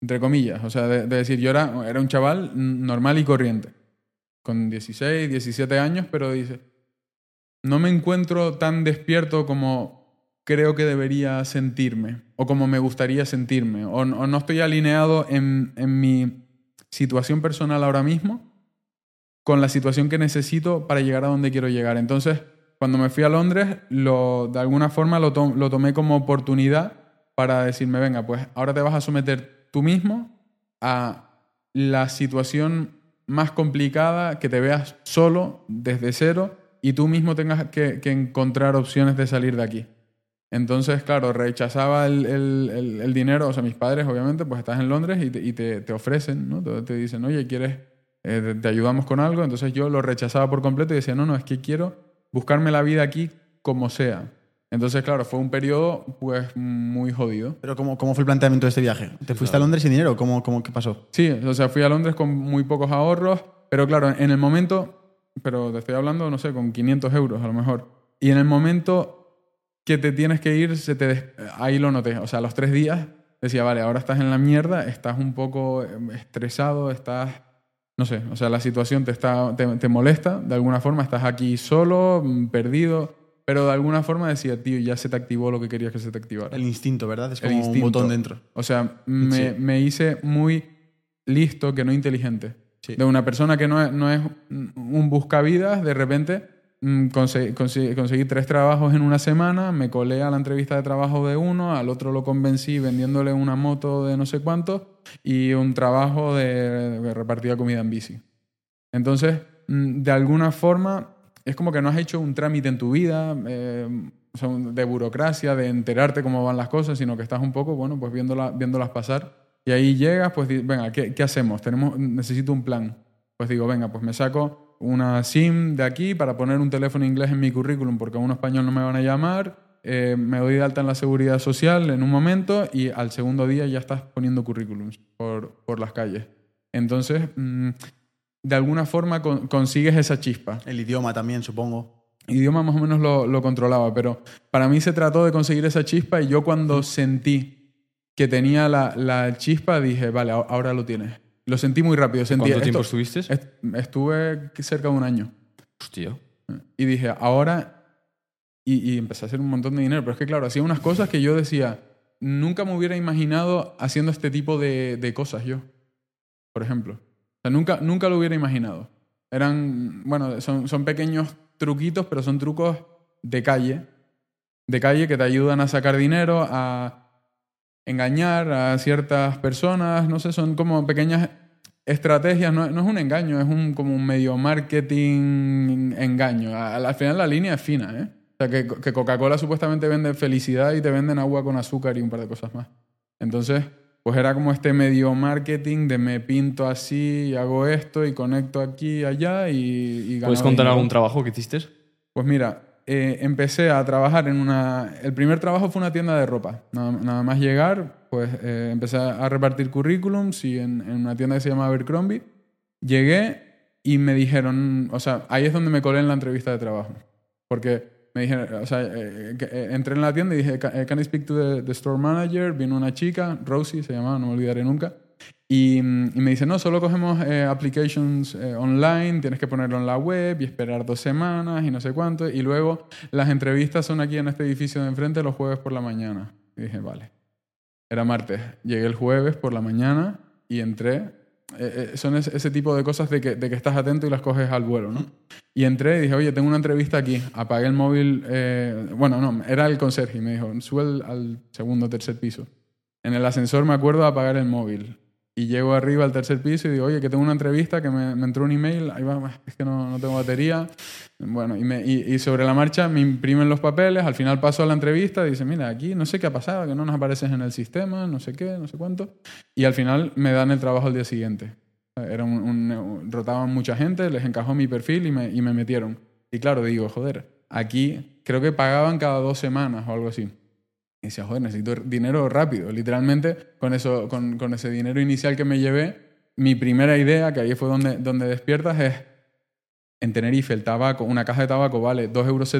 Entre comillas. O sea, de, de decir, yo era, era un chaval normal y corriente. Con 16, 17 años, pero dice, no me encuentro tan despierto como creo que debería sentirme o como me gustaría sentirme o, o no estoy alineado en, en, mi situación personal ahora mismo con la situación que necesito para llegar a donde quiero llegar. Entonces, cuando me fui a Londres, lo, de alguna forma lo, to lo tomé como oportunidad para decirme, venga, pues ahora te vas a someter tú mismo a la situación más complicada, que te veas solo desde cero y tú mismo tengas que, que encontrar opciones de salir de aquí. Entonces, claro, rechazaba el, el, el, dinero, o sea, mis padres, obviamente, pues estás en Londres y te, y te, te ofrecen, ¿no? Te, te, dicen, oye, ¿quieres, eh, te ayudamos con algo? Entonces yo lo rechazaba por completo y decía, no, no, es que quiero buscarme la vida aquí como sea. Entonces, claro, fue un periodo pues muy jodido.
Pero ¿cómo, cómo fue el planteamiento de este viaje? ¿Te fuiste claro. a Londres sin dinero? ¿Cómo, cómo, ¿Qué pasó?
Sí, o sea, fui a Londres con muy pocos ahorros, pero claro, en el momento, pero te estoy hablando, no sé, con 500 euros a lo mejor. Y en el momento que te tienes que ir, se te ahí lo noté. O sea, a los tres días decía, vale, ahora estás en la mierda, estás un poco estresado, estás, no sé, o sea, la situación te, está, te, te molesta de alguna forma, estás aquí solo, perdido, pero de alguna forma decía, tío, ya se te activó lo que querías que se te activara.
El instinto, ¿verdad? Es como un botón dentro.
O sea, me, sí. me hice muy listo, que no inteligente. Sí. De una persona que no es, no es un buscavidas, de repente mm, conseguí, conseguí, conseguí, tres trabajos en una semana, me colé a la entrevista de trabajo de uno, al otro lo convencí vendiéndole una moto de no sé cuánto y un trabajo de, de repartida comida en bici. Entonces, mm, de alguna forma, es como que no has hecho un trámite en tu vida, eh, de burocracia, de enterarte cómo van las cosas, sino que estás un poco, bueno, pues viéndola, viéndolas pasar. Y ahí llegas, pues, venga, ¿qué, ¿qué, hacemos? Tenemos, necesito un plan. Pues digo, venga, pues me saco una SIM de aquí para poner un teléfono inglés en mi currículum porque a un español no me van a llamar. Eh, me doy de alta en la seguridad social en un momento y al segundo día ya estás poniendo currículums por, por las calles. Entonces, mmm, de alguna forma con, consigues esa chispa.
El idioma también, supongo.
El idioma más o menos lo, lo, controlaba, pero para mí se trató de conseguir esa chispa y yo cuando mm. sentí que tenía la, la, chispa dije, vale, ahora lo tienes. Lo sentí muy rápido. Sentí,
¿Cuánto tiempo estuviste?
Est estuve cerca de un año.
Hostia.
Y dije, ahora... Y, y empecé a hacer un montón de dinero. Pero es que, claro, hacía unas cosas que yo decía, nunca me hubiera imaginado haciendo este tipo de, de cosas yo. Por ejemplo. O sea, nunca, nunca lo hubiera imaginado. Eran, bueno, son, son pequeños truquitos, pero son trucos de calle. De calle que te ayudan a sacar dinero, a engañar a ciertas personas, no sé, son como pequeñas estrategias, no, no es un engaño, es un, como un medio marketing engaño. Al, al final la línea es fina, ¿eh? O sea, que, que Coca-Cola supuestamente vende felicidad y te venden agua con azúcar y un par de cosas más. Entonces, pues era como este medio marketing de me pinto así y hago esto y conecto aquí y allá y, y
¿Puedes contar dinero. algún trabajo que hiciste?
Pues mira, eh, empecé a trabajar en una... El primer trabajo fue una tienda de ropa. Nada, nada más llegar, pues eh, empecé a repartir currículums y en, en, una tienda que se llama Abercrombie. Llegué y me dijeron, o sea, ahí es donde me colé en la entrevista de trabajo. Porque me dijeron, o sea, eh, eh, entré en la tienda y dije, can I speak to the, the, store manager? Vino una chica, Rosie se llamaba, no me olvidaré nunca. Y, y me dice, no, solo cogemos eh, applications eh, online, tienes que ponerlo en la web y esperar dos semanas y no sé cuánto. Y luego las entrevistas son aquí en este edificio de enfrente los jueves por la mañana. Y dije, vale. Era martes. Llegué el jueves por la mañana y entré. Eh, son ese, ese, tipo de cosas de que, de que, estás atento y las coges al vuelo, ¿no? Y entré y dije, oye, tengo una entrevista aquí. Apagué el móvil. bueno, no, era el conserje y me dijo, sube al segundo o tercer piso. En el ascensor me acuerdo de apagar el móvil y llego arriba al tercer piso y digo, oye, que tengo una entrevista, que me, entró un email, ahí va, es que no, no tengo batería. Bueno, y, me, y, sobre la marcha me imprimen los papeles, al final paso a la entrevista, dice, mira, aquí no sé qué ha pasado, que no nos apareces en el sistema, no sé qué, no sé cuánto. Y al final me dan el trabajo al día siguiente. Era un, rotaban mucha gente, les encajó mi perfil y me, y me metieron. Y claro, digo, joder, aquí creo que pagaban cada dos semanas o algo así. Y decía, joder, necesito dinero rápido. Literalmente, con, eso, con, con ese dinero inicial que me llevé, mi primera idea, que ahí fue donde, donde despiertas, es en Tenerife el tabaco, una caja de tabaco vale 2,70 euros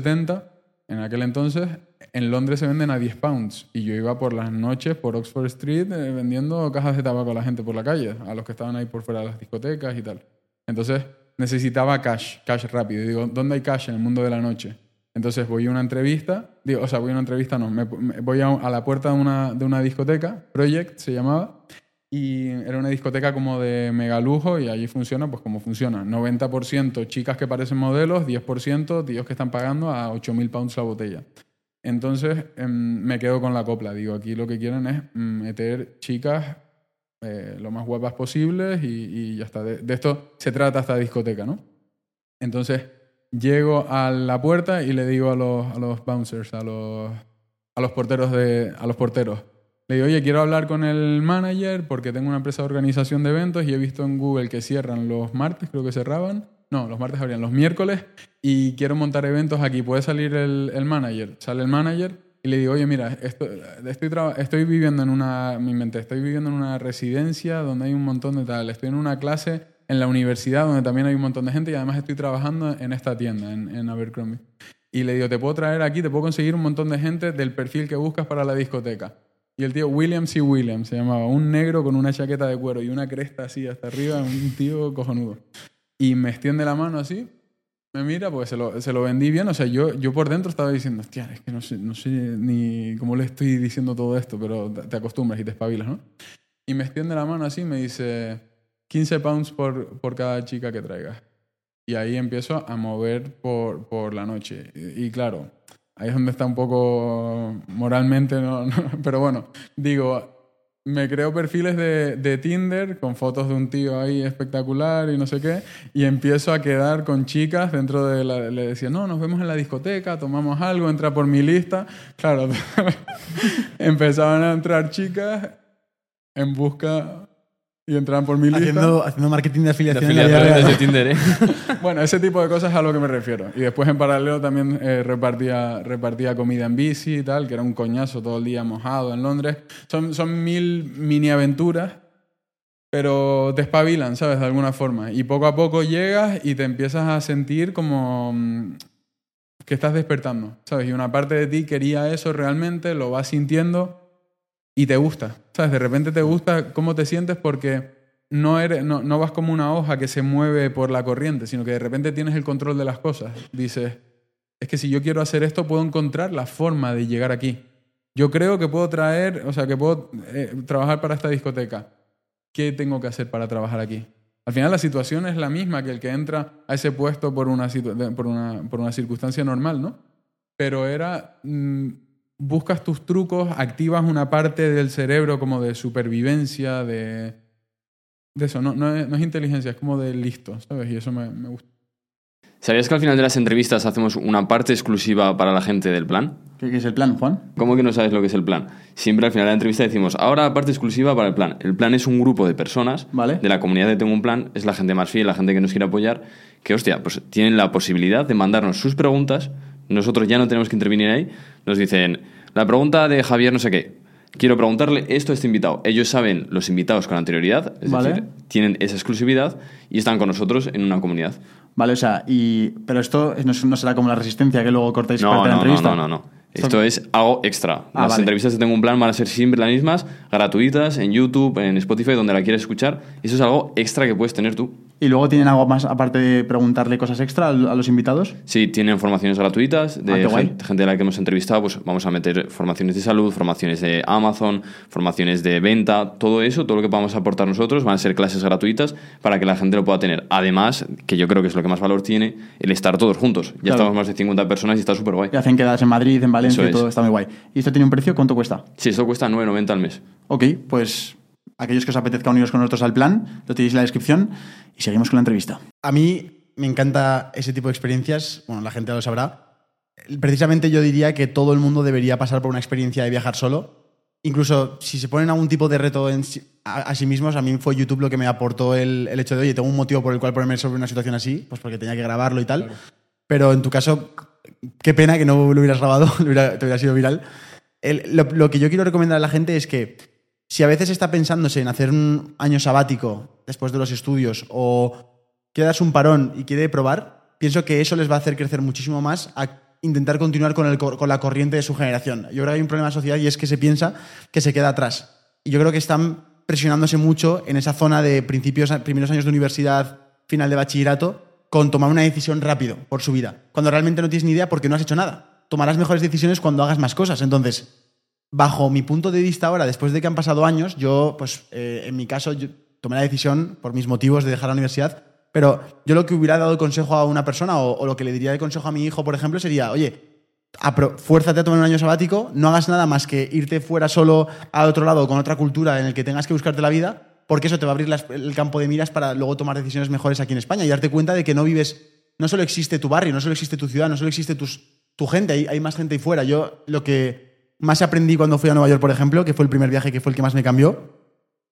en aquel entonces. En Londres se venden a 10 pounds. Y yo iba por las noches por Oxford Street eh, vendiendo cajas de tabaco a la gente por la calle, a los que estaban ahí por fuera de las discotecas y tal. Entonces necesitaba cash, cash rápido. Y digo, ¿dónde hay cash en el mundo de la noche? Entonces voy a una entrevista, digo, o sea, voy a una entrevista, no, me, voy a, a la puerta de una, de una discoteca, Project se llamaba, y era una discoteca como de mega lujo y allí funciona pues como funciona. 90% chicas que parecen modelos, 10% tíos que están pagando a 8.000 pounds la botella. Entonces em, me quedo con la copla. Digo, aquí lo que quieren es mm, meter chicas eh, lo más guapas posibles y, y ya está. De, de esto se trata esta discoteca, ¿no? Entonces llego a la puerta y le digo a los, a los bouncers, a los, a los porteros de, a los porteros, le digo, oye, quiero hablar con el manager porque tengo una empresa de organización de eventos y he visto en Google que cierran los martes, creo que cerraban. No, los martes abrían los miércoles y quiero montar eventos aquí. ¿Puede salir el, el manager? Sale el manager y le digo, oye, mira, esto, estoy, estoy viviendo en una, me inventé, estoy viviendo en una residencia donde hay un montón de tal. Estoy en una clase en la universidad donde también hay un montón de gente y además estoy trabajando en esta tienda, en, en Abercrombie. Y le digo, te puedo traer aquí, te puedo conseguir un montón de gente del perfil que buscas para la discoteca. Y el tío William C. Williams se llamaba, un negro con una chaqueta de cuero y una cresta así hasta arriba, un tío cojonudo. Y me extiende la mano así, me mira, pues se lo, se lo vendí bien. O sea, yo, yo por dentro estaba diciendo, hostia, es que no sé, no sé ni cómo le estoy diciendo todo esto, pero te acostumbras y te espabilas, ¿no? Y me extiende la mano así y me dice, 15 pounds por, por cada chica que traigas. Y ahí empiezo a mover por, por la noche. Y, y claro, ahí es donde está un poco moralmente, ¿no? No, (laughs) pero bueno, digo, me creo perfiles de, de Tinder con fotos de un tío ahí espectacular y no sé qué, y empiezo a quedar con chicas dentro de la... Le decía, no, nos vemos en la discoteca, tomamos algo, entra por mi lista. Claro, (laughs) empezaban a entrar chicas en busca y entraban por mi lista.
Haciendo, haciendo marketing de
De
afiliación. vida real.
desde Tinder, ¿eh? (laughs)
Bueno, ese tipo de cosas es a lo que me refiero. Y después en paralelo también eh, repartía, repartía comida en bici y tal, que era un coñazo todo el día mojado en Londres. Son, son mil mini aventuras, pero te espabilan, ¿sabes? De alguna forma. Y poco a poco llegas y te empiezas a sentir como mm, que estás despertando, ¿sabes? Y una parte de ti quería eso realmente, lo vas sintiendo y te gusta, ¿sabes? De repente te gusta cómo te sientes porque no, eres, no, no vas como una hoja que se mueve por la corriente, sino que de repente tienes el control de las cosas. Dices, es que si yo quiero hacer esto, puedo encontrar la forma de llegar aquí. Yo creo que puedo traer, o sea, que puedo eh, trabajar para esta discoteca. ¿Qué tengo que hacer para trabajar aquí? Al final la situación es la misma que el que entra a ese puesto por una, por una, por una circunstancia normal, ¿no? Pero era, mm, buscas tus trucos, activas una parte del cerebro como de supervivencia, de, de eso, no, no, es, no es inteligencia, es como de listo, ¿sabes? Y eso me, me gusta.
¿Sabías que al final de las entrevistas hacemos una parte exclusiva para la gente del plan?
¿Qué, qué es el plan, Juan?
¿Cómo que no sabes lo que es el plan? Siempre al final de la entrevista decimos, ahora parte exclusiva para el plan. El plan es un grupo de personas
Vale.
de la comunidad de Tengo un Plan, es la gente más fiel, la gente que nos quiere apoyar, que hostia, pues tienen la posibilidad de mandarnos sus preguntas, nosotros ya no tenemos que intervenir ahí, nos dicen, la pregunta de Javier no sé qué, quiero preguntarle esto a este invitado. Ellos saben los invitados con anterioridad, es
Vale.
decir, tienen esa exclusividad y están con nosotros en una comunidad.
Vale, o sea, y, pero esto no, será como la resistencia que luego cortáis
No,
parte de la
no, no,
entrevista.
no, no, no. Esto es algo extra.
Ah,
las
vale.
entrevistas de Tengo un Plan van a ser siempre las mismas, gratuitas, en YouTube, en Spotify, donde la quieras escuchar. Eso es algo extra que puedes tener tú.
¿Y luego tienen algo más aparte de preguntarle cosas extra a los invitados?
Sí, tienen formaciones gratuitas
Ah,
de
qué guay.
gen- gente, a la que hemos entrevistado. Pues vamos a meter formaciones de salud, formaciones de Amazon, formaciones de venta, todo eso, todo lo que podamos aportar nosotros van a ser clases gratuitas para que la gente lo pueda tener. Además, que yo creo que es lo que más valor tiene, el estar todos juntos. Ya
Claro.
estamos más de 50 personas y está súper guay.
Y hacen quedadas en Madrid, en Valencia,
Eso
y todo
es.
está muy guay. ¿Y esto tiene un precio? ¿Cuánto cuesta?
Sí, esto cuesta 9,90 al mes.
Ok, pues aquellos que os apetezca uniros con nosotros al plan, lo tenéis en la descripción y seguimos con la entrevista.
A mí me encanta ese tipo de experiencias, bueno, la gente ya lo sabrá. Precisamente yo diría que todo el mundo debería pasar por una experiencia de viajar solo. Incluso si se ponen algún tipo de reto en sí- a, a sí mismos, a mí fue YouTube lo que me aportó el, el hecho de, oye, tengo un motivo por el cual ponerme sobre una situación así, pues porque tenía que grabarlo y tal. Pero en tu caso, qué pena que no lo hubieras grabado, (laughs) te hubiera sido viral. el- lo, lo que yo quiero recomendar a la gente es que si a veces está pensándose en hacer un año sabático después de los estudios o quiere darse un parón y quiere probar, pienso que eso les va a hacer crecer muchísimo más a intentar continuar con, la corriente de su generación. Yo creo que hay un problema la sociedad y es que se piensa que se queda atrás. Y yo creo que están presionándose mucho en esa zona de principios, primeros años de universidad, final de bachillerato, con tomar una decisión rápido por su vida, cuando realmente no tienes ni idea porque no has hecho nada. Tomarás mejores decisiones cuando hagas más cosas. Entonces, bajo mi punto de vista ahora, después de que han pasado años, yo, pues eh, en mi caso, tomé la decisión por mis motivos de dejar la universidad, pero yo lo que hubiera dado consejo a una persona o, lo que le diría de consejo a mi hijo, por ejemplo, sería, oye, fuérzate a tomar un año sabático, no hagas nada más que irte fuera solo a otro lado con otra cultura en el que tengas que buscarte la vida, porque eso te va a abrir el campo de miras para luego tomar decisiones mejores aquí en España y darte cuenta de que no vives, no solo existe tu barrio, no solo existe tu ciudad, no solo existe tus, tu gente, hay, hay más gente ahí fuera. Yo lo que más aprendí cuando fui a Nueva York, por ejemplo, que fue el primer viaje que fue el que más me cambió,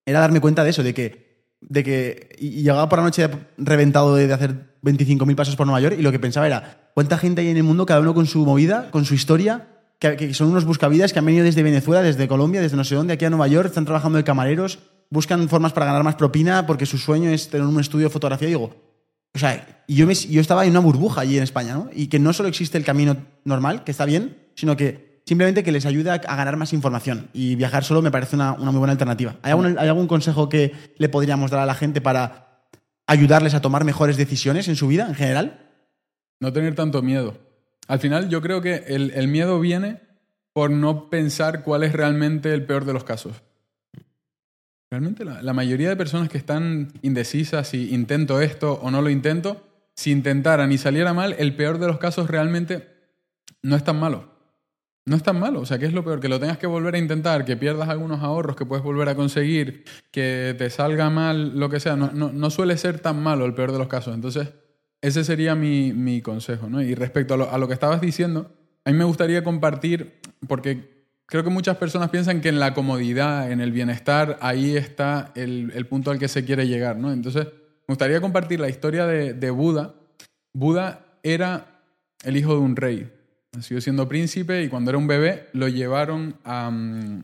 era darme cuenta de eso, de que, de que y llegaba por la noche reventado de, de hacer 25.000 pasos por Nueva York y lo que pensaba era, ¿cuánta gente hay en el mundo, cada uno con su movida, con su historia? Que, son unos buscavidas que han venido desde Venezuela, desde Colombia, desde no sé dónde, aquí a Nueva York, están trabajando de camareros, buscan formas para ganar más propina porque su sueño es tener un estudio de fotografía. Y digo, o sea, yo, me- yo estaba en una burbuja allí en España, ¿no? Y que no solo existe el camino normal, que está bien, sino que simplemente que les ayude a, ganar más información. Y viajar solo me parece una, una muy buena alternativa. ¿Hay algún, ¿Hay algún consejo que le podríamos dar a la gente para ayudarles a tomar mejores decisiones en su vida en general?
No tener tanto miedo. Al final yo creo que el, el miedo viene por no pensar cuál es realmente el peor de los casos. Realmente la, la mayoría de personas que están indecisas si intento esto o no lo intento, si intentaran y saliera mal, el peor de los casos realmente no es tan malo. No es tan malo. O sea, ¿qué es lo peor? Que lo tengas que volver a intentar, que pierdas algunos ahorros que puedes volver a conseguir, que te salga mal, lo que sea. No, suele ser tan malo el peor de los casos. Entonces, ese sería mi, mi consejo. ¿no? Y respecto a lo, a lo que estabas diciendo, a mí me gustaría compartir, porque creo que muchas personas piensan que en la comodidad, en el bienestar, ahí está el, el punto al que se quiere llegar. ¿no? Entonces, me gustaría compartir la historia de, de Buda. Buda era el hijo de un rey. Nació siendo príncipe y cuando era un bebé lo llevaron a, mm,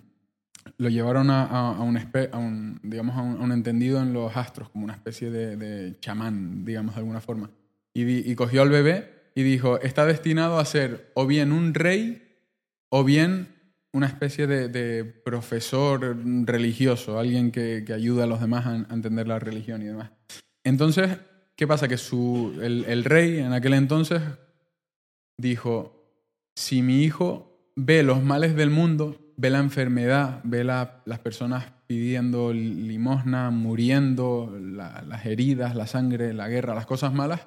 lo llevaron a, un, digamos, a un, entendido en los astros, como una especie de, chamán, digamos, de alguna forma. Y, di- y cogió al bebé y dijo, está destinado a ser o bien un rey o bien una especie de, profesor religioso, alguien que, que ayuda a los demás a, entender la religión y demás. Entonces, ¿qué pasa? Que su, el rey en aquel entonces dijo, si mi hijo ve los males del mundo, ve la enfermedad, ve la- las personas pidiendo limosna, muriendo, la- las heridas, la sangre, la guerra, las cosas malas,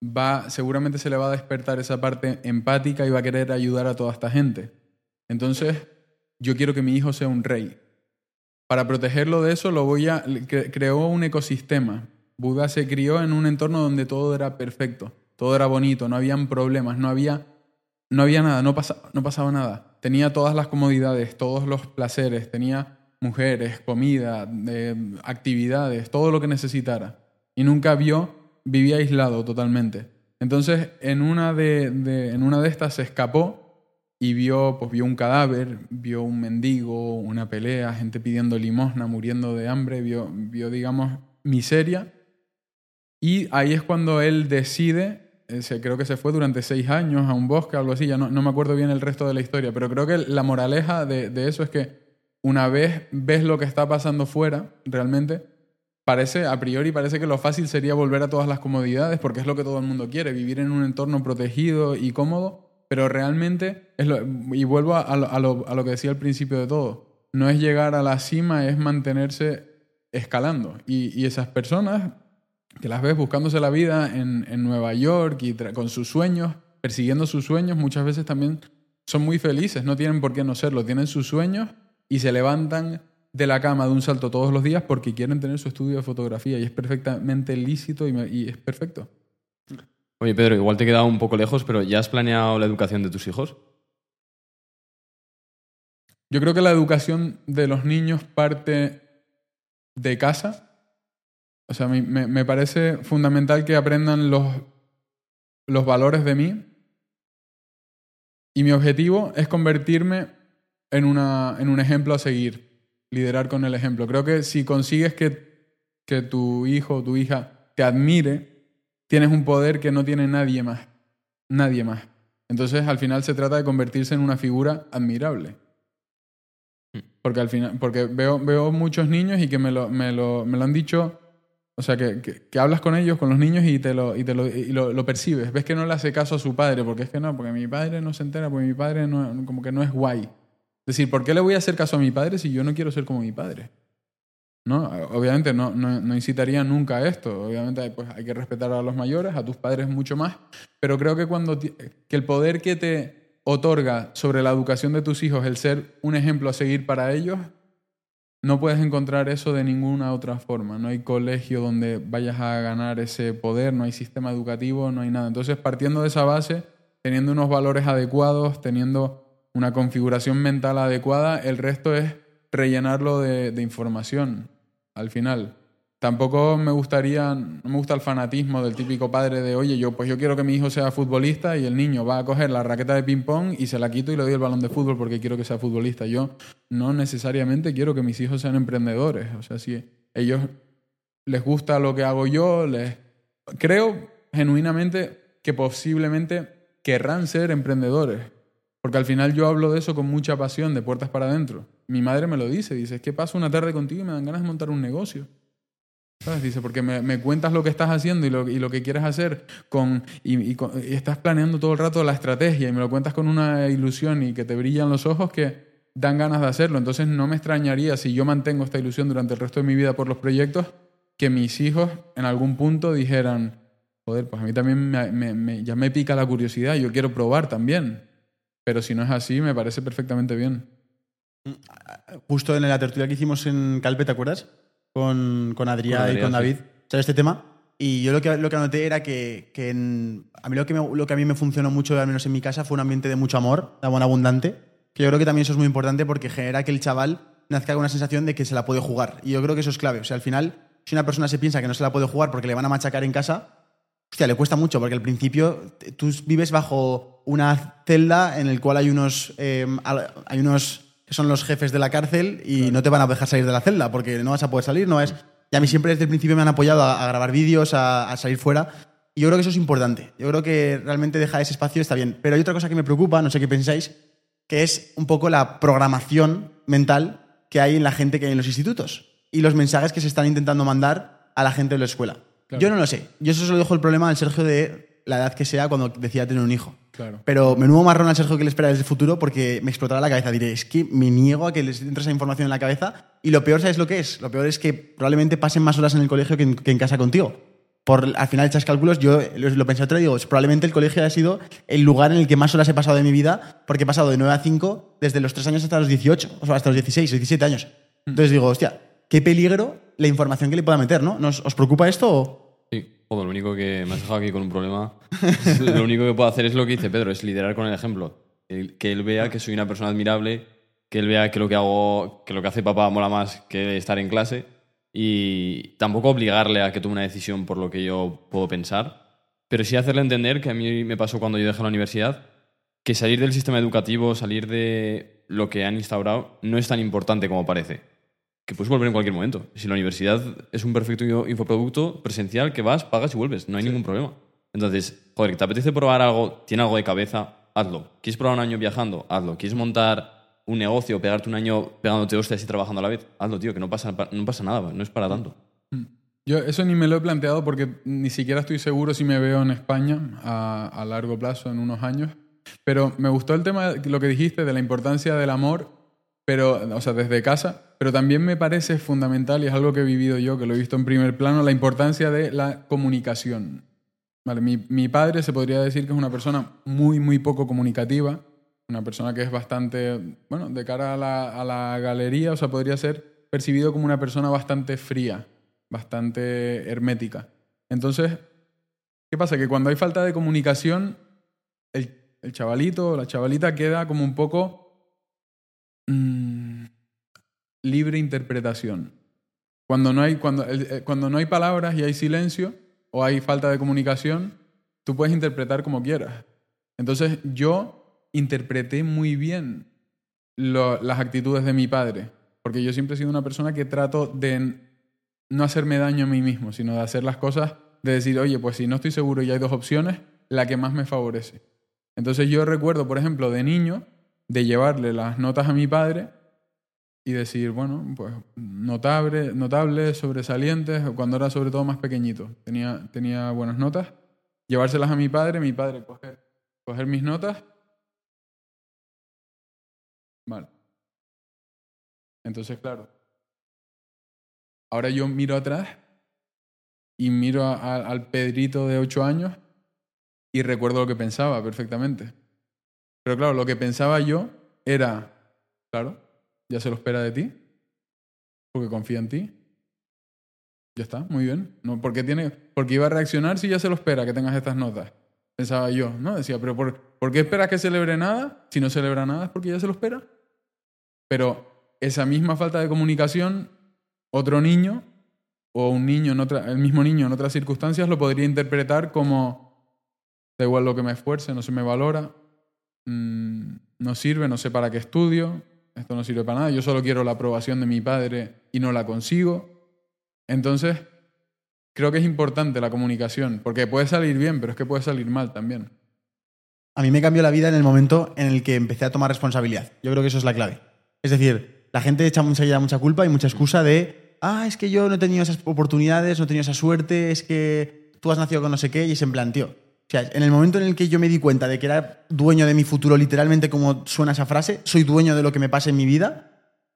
va, seguramente se le va a despertar esa parte empática y va a querer ayudar a toda esta gente. Entonces, yo quiero que mi hijo sea un rey. Para protegerlo de eso, lo voy a, cre- creó un ecosistema. Buda se crió en un entorno donde todo era perfecto, todo era bonito, no habían problemas, no había, no había nada, no, pasa- no pasaba nada. Tenía todas las comodidades, todos los placeres, tenía mujeres, comida, eh, actividades, todo lo que necesitara. Y nunca vio, vivía aislado totalmente. Entonces, en una de, de- en una de estas se escapó y vio, pues, vio un cadáver, vio un mendigo, una pelea, gente pidiendo limosna, muriendo de hambre, vio, vio digamos, miseria. Y ahí es cuando él decide, se- creo que se fue durante seis años a un bosque, algo así, ya no, no me acuerdo bien el resto de la historia, pero creo que la moraleja de, de eso es que una vez ves lo que está pasando fuera, realmente, parece, a priori parece que lo fácil sería volver a todas las comodidades, porque es lo que todo el mundo quiere, vivir en un entorno protegido y cómodo, pero realmente, es lo- y vuelvo a, lo, a lo- a lo que decía al principio de todo, no es llegar a la cima, es mantenerse escalando. Y, y esas personas que las ves buscándose la vida en, en Nueva York y con sus sueños, persiguiendo sus sueños, muchas veces también son muy felices, no tienen por qué no serlo, tienen sus sueños y se levantan de la cama de un salto todos los días porque quieren tener su estudio de fotografía y es perfectamente lícito y, me- y es perfecto.
Oye, Pedro, igual te he quedado un poco lejos, pero ¿ya has planeado la educación de tus hijos?
Yo creo que la educación de los niños parte de casa. O sea, me, me- me parece fundamental que aprendan los, los valores de mí. Y mi objetivo es convertirme en, una, en un ejemplo a seguir, liderar con el ejemplo. Creo que si consigues que, que tu hijo o tu hija te admire, tienes un poder que no tiene nadie más. Nadie más. Entonces, al final se trata de convertirse en una figura admirable. Porque al final, porque veo, veo muchos niños y que me lo, me lo, me lo han dicho, o sea, que, que, hablas con ellos, con los niños y te, lo, y te lo, lo, percibes. Ves que no le hace caso a su padre, porque es que no, porque mi padre no se entera, porque mi padre no, como que no es guay. Es decir, ¿por qué le voy a hacer caso a mi padre si yo no quiero ser como mi padre? ¿No? Obviamente no, no, no incitaría nunca a esto. Obviamente pues, hay que respetar a los mayores, a tus padres mucho más. Pero creo que, cuando que el poder que te otorga sobre la educación de tus hijos el ser un ejemplo a seguir para ellos, no puedes encontrar eso de ninguna otra forma. No hay colegio donde vayas a ganar ese poder, no hay sistema educativo, no hay nada. Entonces, partiendo de esa base, teniendo unos valores adecuados, teniendo una configuración mental adecuada, el resto es rellenarlo de, información al final. Tampoco me gustaría, no me gusta el fanatismo del típico padre de, oye, yo pues yo quiero que mi hijo sea futbolista y el niño va a coger la raqueta de ping-pong y se la quito y le doy el balón de fútbol porque quiero que sea futbolista. Yo no necesariamente quiero que mis hijos sean emprendedores. O sea, si ellos les gusta lo que hago yo, les creo genuinamente que posiblemente querrán ser emprendedores. Porque al final yo hablo de eso con mucha pasión, de puertas para adentro. Mi madre me lo dice, dice, es que paso una tarde contigo y me dan ganas de montar un negocio. ¿Sabes? Dice, porque me, me, cuentas lo que estás haciendo y lo, y lo que quieres hacer con y, y, y, estás planeando todo el rato la estrategia y me lo cuentas con una ilusión y que te brillan los ojos que dan ganas de hacerlo. Entonces no me extrañaría si yo mantengo esta ilusión durante el resto de mi vida por los proyectos, que mis hijos en algún punto dijeran, joder, pues a mí también me, me, me, ya me pica la curiosidad, yo quiero probar también. Pero si no es así, me parece perfectamente bien.
Justo en la tertulia que hicimos en Calpe, ¿te acuerdas? Con, con Adrián, con Adrián y con David sí. sobre este tema. Y yo lo que, lo que anoté era que, que en, a mí lo que, me, lo que a mí me funcionó mucho, al menos en mi casa, fue un ambiente de mucho amor, de amor abundante. Que yo creo que también eso es muy importante porque genera que el chaval nazca con una sensación de que se la puede jugar. Y yo creo que eso es clave. O sea, al final, si una persona se piensa que no se la puede jugar porque le van a machacar en casa, hostia, le cuesta mucho porque al principio tú vives bajo una celda en el cual hay unos, eh, hay unos que son los jefes de la cárcel y claro. no te van a dejar salir de la celda porque no vas a poder salir, no es... Y a mí siempre desde el principio me han apoyado a, a grabar vídeos, a, a, salir fuera. Y yo creo que eso es importante. Yo creo que realmente dejar ese espacio está bien. Pero hay otra cosa que me preocupa, no sé qué pensáis, que es un poco la programación mental que hay en la gente que hay en los institutos y los mensajes que se están intentando mandar a la gente de la escuela. Claro. Yo no lo sé. Yo eso se lo dejo el problema al Sergio de la edad que sea cuando decida tener un hijo.
Claro.
Pero menudo marrón al Sergio que le espera desde el futuro porque me explotará la cabeza. Diré, es que me niego a que les entre esa información en la cabeza. Y lo peor, ¿sabes lo que es? Lo peor es que probablemente pasen más horas en el colegio que en, que en casa contigo. Por, al final echas cálculos, yo lo, lo pensé otro digo, probablemente el colegio ha sido el lugar en el que más horas he pasado de mi vida, porque he pasado de 9 a 5 desde los 3 años hasta los 18, o sea, hasta los 16, 17 años. Entonces digo, hostia, qué peligro la información que le pueda meter, ¿no? ¿Nos, ¿Os preocupa esto o...?
Joder, lo único que me has dejado aquí con un problema, (laughs) lo único que puedo hacer es lo que dice Pedro, es liderar con el ejemplo. Que él vea que soy una persona admirable, que él vea que lo que hago, que lo que hace papá mola más que estar en clase y tampoco obligarle a que tome una decisión por lo que yo puedo pensar, pero sí hacerle entender que a mí me pasó cuando yo dejé la universidad, que salir del sistema educativo, salir de lo que han instaurado, no es tan importante como parece. Que puedes volver en cualquier momento. Si la universidad es un perfecto infoproducto presencial que vas, pagas y vuelves, no hay sí. ningún problema. Entonces, joder, ¿te apetece probar algo? ¿Tiene algo de cabeza? Hazlo. ¿Quieres probar un año viajando? Hazlo. ¿Quieres montar un negocio, pegarte un año pegándote hostias y trabajando a la vez? Hazlo, tío, que no pasa, no pasa nada, no es para tanto.
Yo eso ni me lo he planteado porque ni siquiera estoy seguro si me veo en España a, a largo plazo, en unos años. Pero me gustó el tema, lo que dijiste de la importancia del amor, pero, o sea, desde casa, pero también me parece fundamental, y es algo que he vivido yo, que lo he visto en primer plano, la importancia de la comunicación. Vale, mi, mi padre se podría decir que es una persona muy, muy poco comunicativa, una persona que es bastante, bueno, de cara a la, a la galería, o sea, podría ser percibido como una persona bastante fría, bastante hermética. Entonces, ¿qué pasa? Que cuando hay falta de comunicación, el, el chavalito o la chavalita queda como un poco mmm, libre interpretación. Cuando no, hay, cuando, eh, cuando no hay palabras y hay silencio o hay falta de comunicación, tú puedes interpretar como quieras. Entonces yo interpreté muy bien las actitudes de mi padre. Porque yo siempre he sido una persona que trato de no hacerme daño a mí mismo, sino de hacer las cosas, de decir, oye, pues si no estoy seguro y hay dos opciones, la que más me favorece. Entonces yo recuerdo, por ejemplo, de niño, de llevarle las notas a mi padre y decir, bueno, pues notable, notables, sobresalientes, cuando era sobre todo más pequeñito, tenía, tenía buenas notas, llevárselas a mi padre, mi padre coger, coger mis notas. Vale. Entonces, claro, ahora yo miro atrás y miro a- al Pedrito de 8 años y recuerdo lo que pensaba perfectamente. Pero claro, lo que pensaba yo era, claro, ya se lo espera de ti, porque confía en ti. Ya está, muy bien. No, ¿por qué tiene, porque iba a reaccionar si ya se lo espera que tengas estas notas. Pensaba yo, ¿no? Decía, pero ¿por, ¿por qué esperas que celebre nada? Si no celebra nada es porque ya se lo espera. Pero esa misma falta de comunicación, otro niño o un niño, en otra, el mismo niño en otras circunstancias lo podría interpretar como, da igual lo que me esfuerce, no se me valora, mm, no sirve, no sé para qué estudio, esto no sirve para nada, yo solo quiero la aprobación de mi padre y no la consigo. Entonces, creo que es importante la comunicación, porque puede salir bien, pero es que puede salir mal también.
A mí me cambió la vida en el momento en el que empecé a tomar responsabilidad. Yo creo que eso es la clave. Es decir, la gente echa mucha, mucha culpa y mucha excusa de, ah, es que yo no he tenido esas oportunidades, no he tenido esa suerte, es que tú has nacido con no sé qué y es en plan, tío. O sea, en el momento en el que yo me di cuenta de que era dueño de mi futuro, literalmente como suena esa frase, soy dueño de lo que me pasa en mi vida,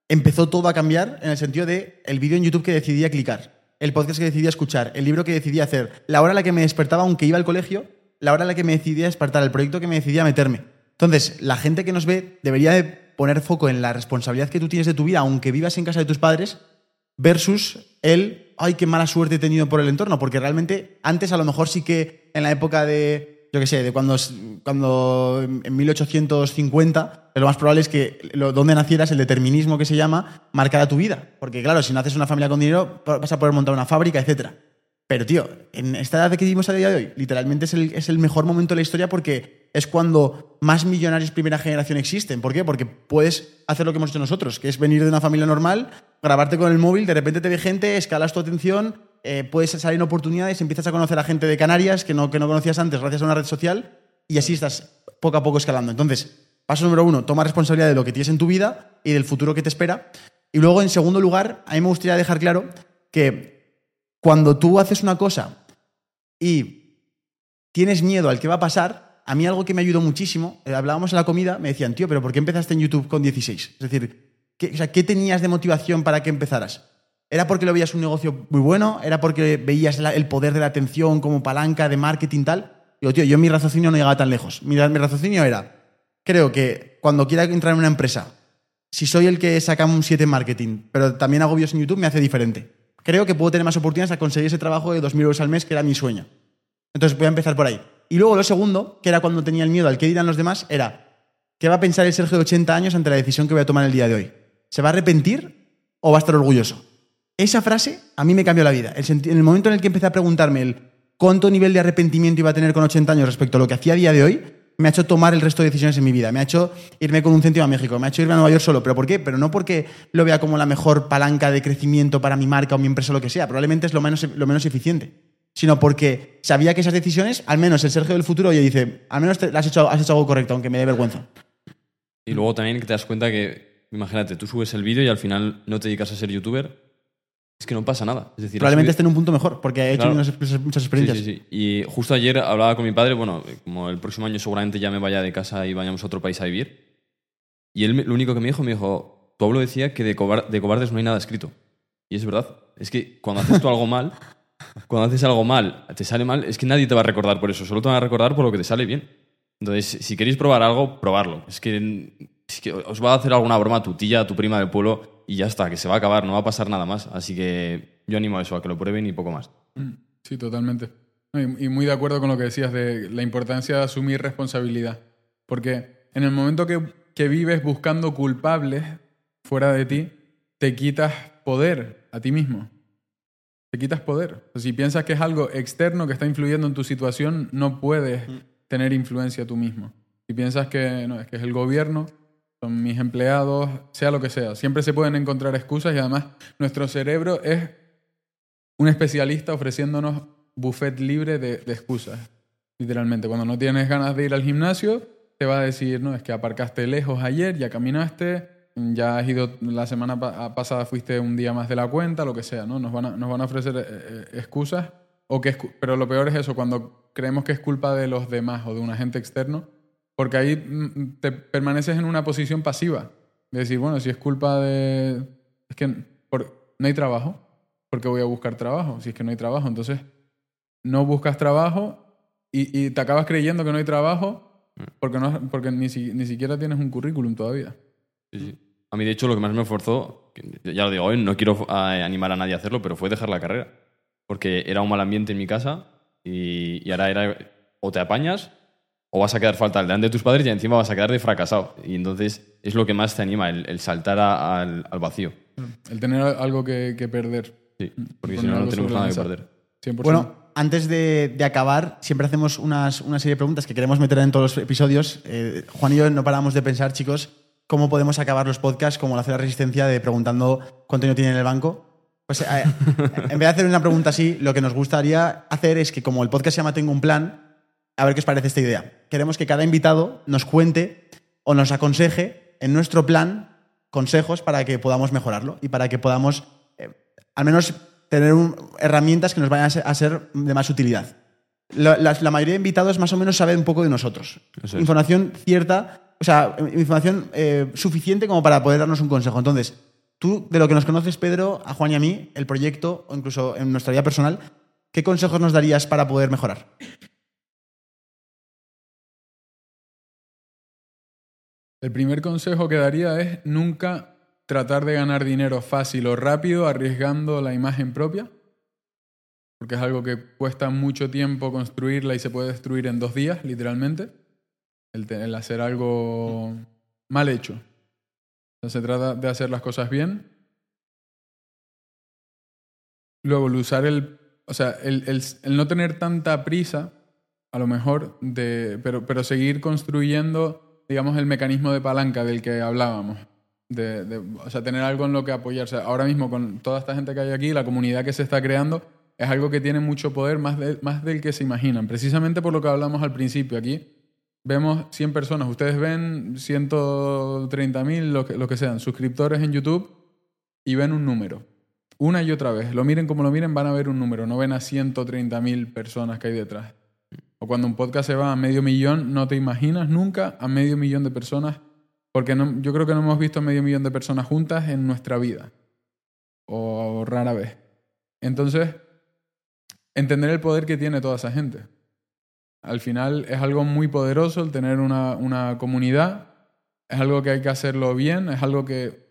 empezó todo a cambiar en el sentido de el vídeo en YouTube que decidía clicar, el podcast que decidía escuchar, el libro que decidía hacer, la hora en la que me despertaba aunque iba al colegio, la hora en la que me decidía despertar, el proyecto que me decidía meterme. Entonces, la gente que nos ve debería de poner foco en la responsabilidad que tú tienes de tu vida, aunque vivas en casa de tus padres, versus el, ay, qué mala suerte he tenido por el entorno, porque realmente antes a lo mejor sí que en la época de, yo qué sé, de cuando, cuando en 1850, lo más probable es que lo, donde nacieras, el determinismo que se llama, marcara tu vida. Porque claro, si naces en una familia con dinero, vas a poder montar una fábrica, etcétera. Pero, tío, en esta edad que vivimos a día de hoy, literalmente es el, es el mejor momento de la historia porque es cuando más millonarios primera generación existen. ¿Por qué? Porque puedes hacer lo que hemos hecho nosotros, que es venir de una familia normal, grabarte con el móvil, de repente te ve gente, escalas tu atención, eh, puedes salir en oportunidades, empiezas a conocer a gente de Canarias que no, que no conocías antes gracias a una red social y así estás poco a poco escalando. Entonces, paso número uno, toma responsabilidad de lo que tienes en tu vida y del futuro que te espera. Y luego, en segundo lugar, a mí me gustaría dejar claro que cuando tú haces una cosa y tienes miedo al que va a pasar, a mí algo que me ayudó muchísimo, eh, hablábamos en la comida, me decían, tío, pero ¿por qué empezaste en YouTube con 16? Es decir, ¿qué, ¿qué tenías de motivación para que empezaras? ¿Era porque lo veías un negocio muy bueno? ¿Era porque veías el poder de la atención como palanca de marketing tal? Digo, tío, yo mi raciocinio no llegaba tan lejos. Mi, mi raciocinio era, creo que cuando quiera entrar en una empresa, si soy el que saca un 7 en marketing, pero también hago vídeos en YouTube, me hace diferente. Creo que puedo tener más oportunidades a conseguir ese trabajo de 2.000 euros al mes, que era mi sueño. Entonces voy a empezar por ahí. Y luego lo segundo, que era cuando tenía el miedo al que dirán los demás, era, ¿qué va a pensar el Sergio de 80 años ante la decisión que voy a tomar el día de hoy? ¿Se va a arrepentir o va a estar orgulloso? Esa frase a mí me cambió la vida. En el momento en el que empecé a preguntarme el cuánto nivel de arrepentimiento iba a tener con 80 años respecto a lo que hacía a día de hoy, me ha hecho tomar el resto de decisiones en mi vida. Me ha hecho irme con un céntimo a México, me ha hecho irme a Nueva York solo. ¿Pero por qué? Pero no porque lo vea como la mejor palanca de crecimiento para mi marca o mi empresa o lo que sea. Probablemente es lo menos, lo menos eficiente. Sino porque sabía que esas decisiones, al menos el Sergio del futuro, oye, dice, al menos has, hecho, has hecho algo correcto, aunque me dé vergüenza.
Y luego también que te das cuenta que, imagínate, tú subes el vídeo y al final no te dedicas a ser youtuber, es que no pasa nada. Es decir,
Probablemente esté en un punto mejor, porque ha hecho
Claro.
unas- muchas experiencias.
Sí, sí, sí. Y justo ayer hablaba con mi padre, bueno, como el próximo año seguramente ya me vaya de casa y vayamos a otro país a vivir. Y él lo único que me dijo, me dijo, tu abuelo decía que de, cobar- de cobardes no hay nada escrito. Y es verdad. Es que cuando haces tú algo mal, (laughs) cuando haces algo mal, te sale mal, es que nadie te va a recordar por eso, solo te van a recordar por lo que te sale bien. Entonces, si queréis probar algo, probarlo. Es que, es que os va a hacer alguna broma tu tía, tu prima del pueblo y ya está, que se va a acabar, no va a pasar nada más. Así que yo animo a eso, a que lo prueben y poco más.
Mm, Sí, totalmente. Y muy de acuerdo con lo que decías de la importancia de asumir responsabilidad. Porque en el momento que, que vives buscando culpables fuera de ti, te quitas poder a ti mismo. Te quitas poder. Si piensas que es algo externo que está influyendo en tu situación, no puedes tener influencia tú mismo. Si piensas que, no, es que es el gobierno, son mis empleados, sea lo que sea. Siempre se pueden encontrar excusas y además nuestro cerebro es un especialista ofreciéndonos buffet libre de, de excusas, literalmente. Cuando no tienes ganas de ir al gimnasio, te va a decir, no, es que aparcaste lejos ayer, ya caminaste, ya has ido la semana pa- pasada, fuiste un día más de la cuenta, lo que sea, ¿no? Nos van a, nos van a ofrecer eh, eh, excusas, o que pero lo peor es eso, cuando creemos que es culpa de los demás o de un agente externo, porque ahí mm, te permaneces en una posición pasiva, de decir, bueno, si es culpa de... Es que por- no hay trabajo, ¿por qué voy a buscar trabajo? Si es que no hay trabajo, entonces no buscas trabajo y, y te acabas creyendo que no hay trabajo porque, no, porque ni, si- ni siquiera tienes un currículum todavía.
Sí, sí. A mí, de hecho, lo que más me esforzó, que ya lo digo hoy, no quiero eh, animar a nadie a hacerlo, pero fue dejar la carrera. Porque era un mal ambiente en mi casa y, y ahora era o te apañas o vas a quedar falta delante de tus padres y encima vas a quedar de fracasado. Y entonces es lo que más te anima, el, el saltar a- al, al vacío.
El tener algo que, que perder.
Sí, porque si no, no tenemos nada que perder.
100%.
Bueno, antes de, de acabar, siempre hacemos unas, una serie de preguntas que queremos meter en todos los episodios. Eh, Juan y yo no paramos de pensar, chicos, cómo podemos acabar los podcasts como la hace la resistencia de preguntando cuánto dinero tiene en el banco. Pues eh, (laughs) en vez de hacer una pregunta así, lo que nos gustaría hacer es que como el podcast se llama Tengo un plan, a ver qué os parece esta idea. Queremos que cada invitado nos cuente o nos aconseje en nuestro plan consejos para que podamos mejorarlo y para que podamos eh, al menos tener un- herramientas que nos vayan a ser, a ser de más utilidad. La, la- la mayoría de invitados más o menos saben un poco de nosotros.
Es.
Información cierta, o sea, información eh, suficiente como para poder darnos un consejo. Entonces, tú, de lo que nos conoces, Pedro, a Juan y a mí, el proyecto, o incluso en nuestra vida personal, ¿qué consejos nos darías para poder mejorar?
El primer consejo que daría es nunca tratar de ganar dinero fácil o rápido arriesgando la imagen propia, porque es algo que cuesta mucho tiempo construirla y se puede destruir en dos días, literalmente, el, hacer algo mal hecho. Se trata de hacer las cosas bien. Luego, el usar el... O sea, el, el- el no tener tanta prisa, a lo mejor, de, pero, pero seguir construyendo, digamos, el mecanismo de palanca del que hablábamos. De, o sea, tener algo en lo que apoyarse. Ahora mismo, con toda esta gente que hay aquí, la comunidad que se está creando, es algo que tiene mucho poder, más, de- más del que se imaginan. Precisamente por lo que hablamos al principio. Aquí vemos 100 personas. Ustedes ven 130.000, lo que, lo que sean, suscriptores en YouTube y ven un número. Una y otra vez. Lo miren como lo miren, van a ver un número. No ven a 130.000 personas que hay detrás. O cuando un podcast se va a medio millón, no te imaginas nunca a medio millón de personas, porque no- yo creo que no hemos visto medio millón de personas juntas en nuestra vida. O rara vez. Entonces, entender el poder que tiene toda esa gente. Al final es algo muy poderoso el tener una, una comunidad. Es algo que hay que hacerlo bien. Es algo que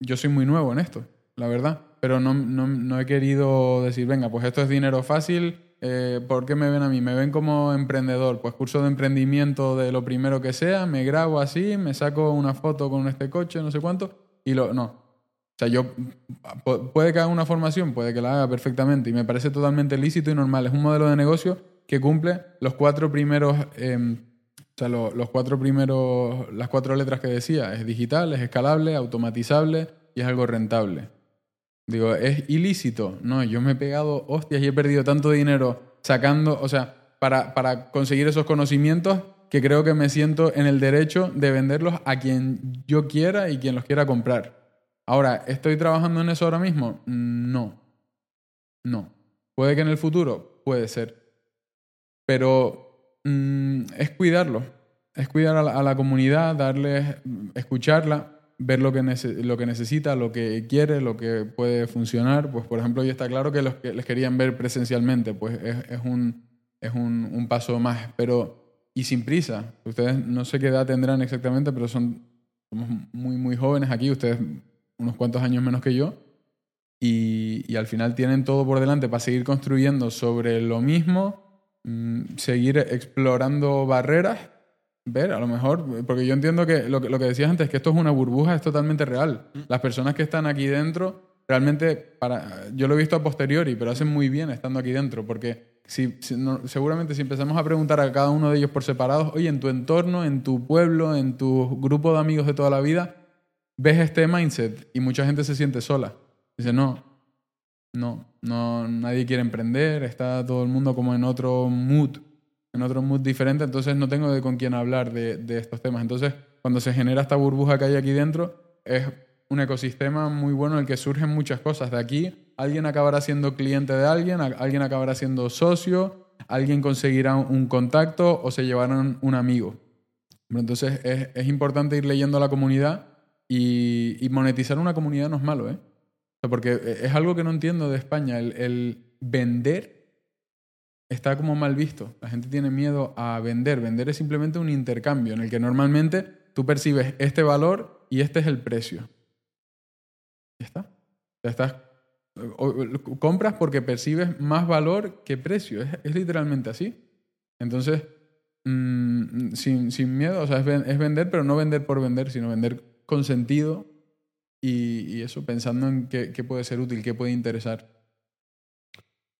yo soy muy nuevo en esto, la verdad. Pero no, no, no he querido decir, venga, pues esto es dinero fácil. Eh, ¿Por qué me ven a mí? Me ven como emprendedor. Pues curso de emprendimiento de lo primero que sea. Me grabo así, me saco una foto con este coche, no sé cuánto. Y lo. No. O sea, yo. pu- Puede que haga una formación, puede que la haga perfectamente. Y me parece totalmente lícito y normal. Es un modelo de negocio que cumple los cuatro primeros. em, o sea, lo- los cuatro primeros, las cuatro letras que decía, es digital, es escalable, automatizable y es algo rentable. Digo, ¿es ilícito? No, yo me he pegado hostias y he perdido tanto dinero sacando, o sea, para, para conseguir esos conocimientos que creo que me siento en el derecho de venderlos a quien yo quiera y quien los quiera comprar. Ahora, ¿estoy trabajando en eso ahora mismo? No. No. ¿Puede que en el futuro? Puede ser. Pero mm, es cuidarlo. Es cuidar a la, a la comunidad, darles, escucharla, ver lo que, lo que necesita, lo que quiere, lo que puede funcionar. Pues, por ejemplo, hoy está claro que los que les querían ver presencialmente, pues es, es un, es un, un paso más. Pero, y sin prisa. Ustedes no sé qué edad tendrán exactamente, pero son somos muy, muy jóvenes aquí. Ustedes unos cuantos años menos que yo. Y, y al final tienen todo por delante para seguir construyendo sobre lo mismo, mm, seguir explorando barreras, ver a lo mejor, porque yo entiendo que lo, que lo que decías antes, que esto es una burbuja, es totalmente real. Las personas que están aquí dentro, realmente, para, yo lo he visto a posteriori, pero hacen muy bien estando aquí dentro, porque si, si no- seguramente si empezamos a preguntar a cada uno de ellos por separados, oye, en tu entorno, en tu pueblo, en tu grupo de amigos de toda la vida, ves este mindset y mucha gente se siente sola. Dice, no, no, no, nadie quiere emprender, está todo el mundo como en otro mood, en otro mood diferente, entonces no tengo de con quién hablar de, estos temas. Entonces, cuando se genera esta burbuja que hay aquí dentro, es un ecosistema muy bueno en el que surgen muchas cosas. De aquí, alguien acabará siendo cliente de alguien, alguien acabará siendo socio, alguien conseguirá un contacto o se llevarán un amigo. Pero Entonces, es, importante ir leyendo a la comunidad y, monetizar una comunidad no es malo, ¿eh? Porque es algo que no entiendo de España. El vender está como mal visto. La gente tiene miedo a vender. Vender es simplemente un intercambio en el que normalmente tú percibes este valor y este es el precio. Ya está. Estás. Compras porque percibes más valor que precio. Es, es literalmente así. Entonces, mm, sin, sin miedo, o sea, es, es vender, pero no vender por vender, sino vender con sentido y, y eso, pensando en qué, qué puede ser útil, qué puede interesar.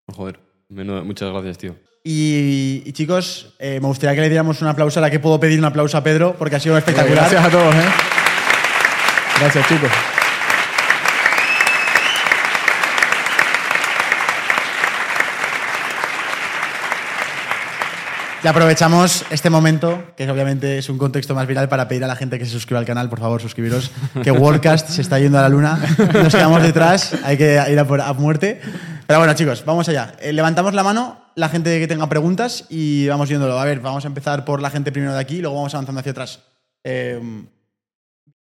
Joder, menuda- muchas gracias, tío.
Y, y, chicos, eh, me gustaría que le diéramos un aplauso a la que puedo pedir un aplauso a Pedro, porque ha sido espectacular.
Gracias a todos, ¿eh? Gracias, chicos.
Y aprovechamos este momento, que obviamente es un contexto más viral, para pedir a la gente que se suscriba al canal, por favor, suscribiros, que Worldcast se está yendo a la luna, nos quedamos detrás, hay que ir a, por, a muerte. Pero bueno, chicos, vamos allá. Eh, levantamos la mano, la gente que tenga preguntas y vamos viéndolo. A ver, vamos a empezar por la gente primero de aquí y luego vamos avanzando hacia atrás. Eh,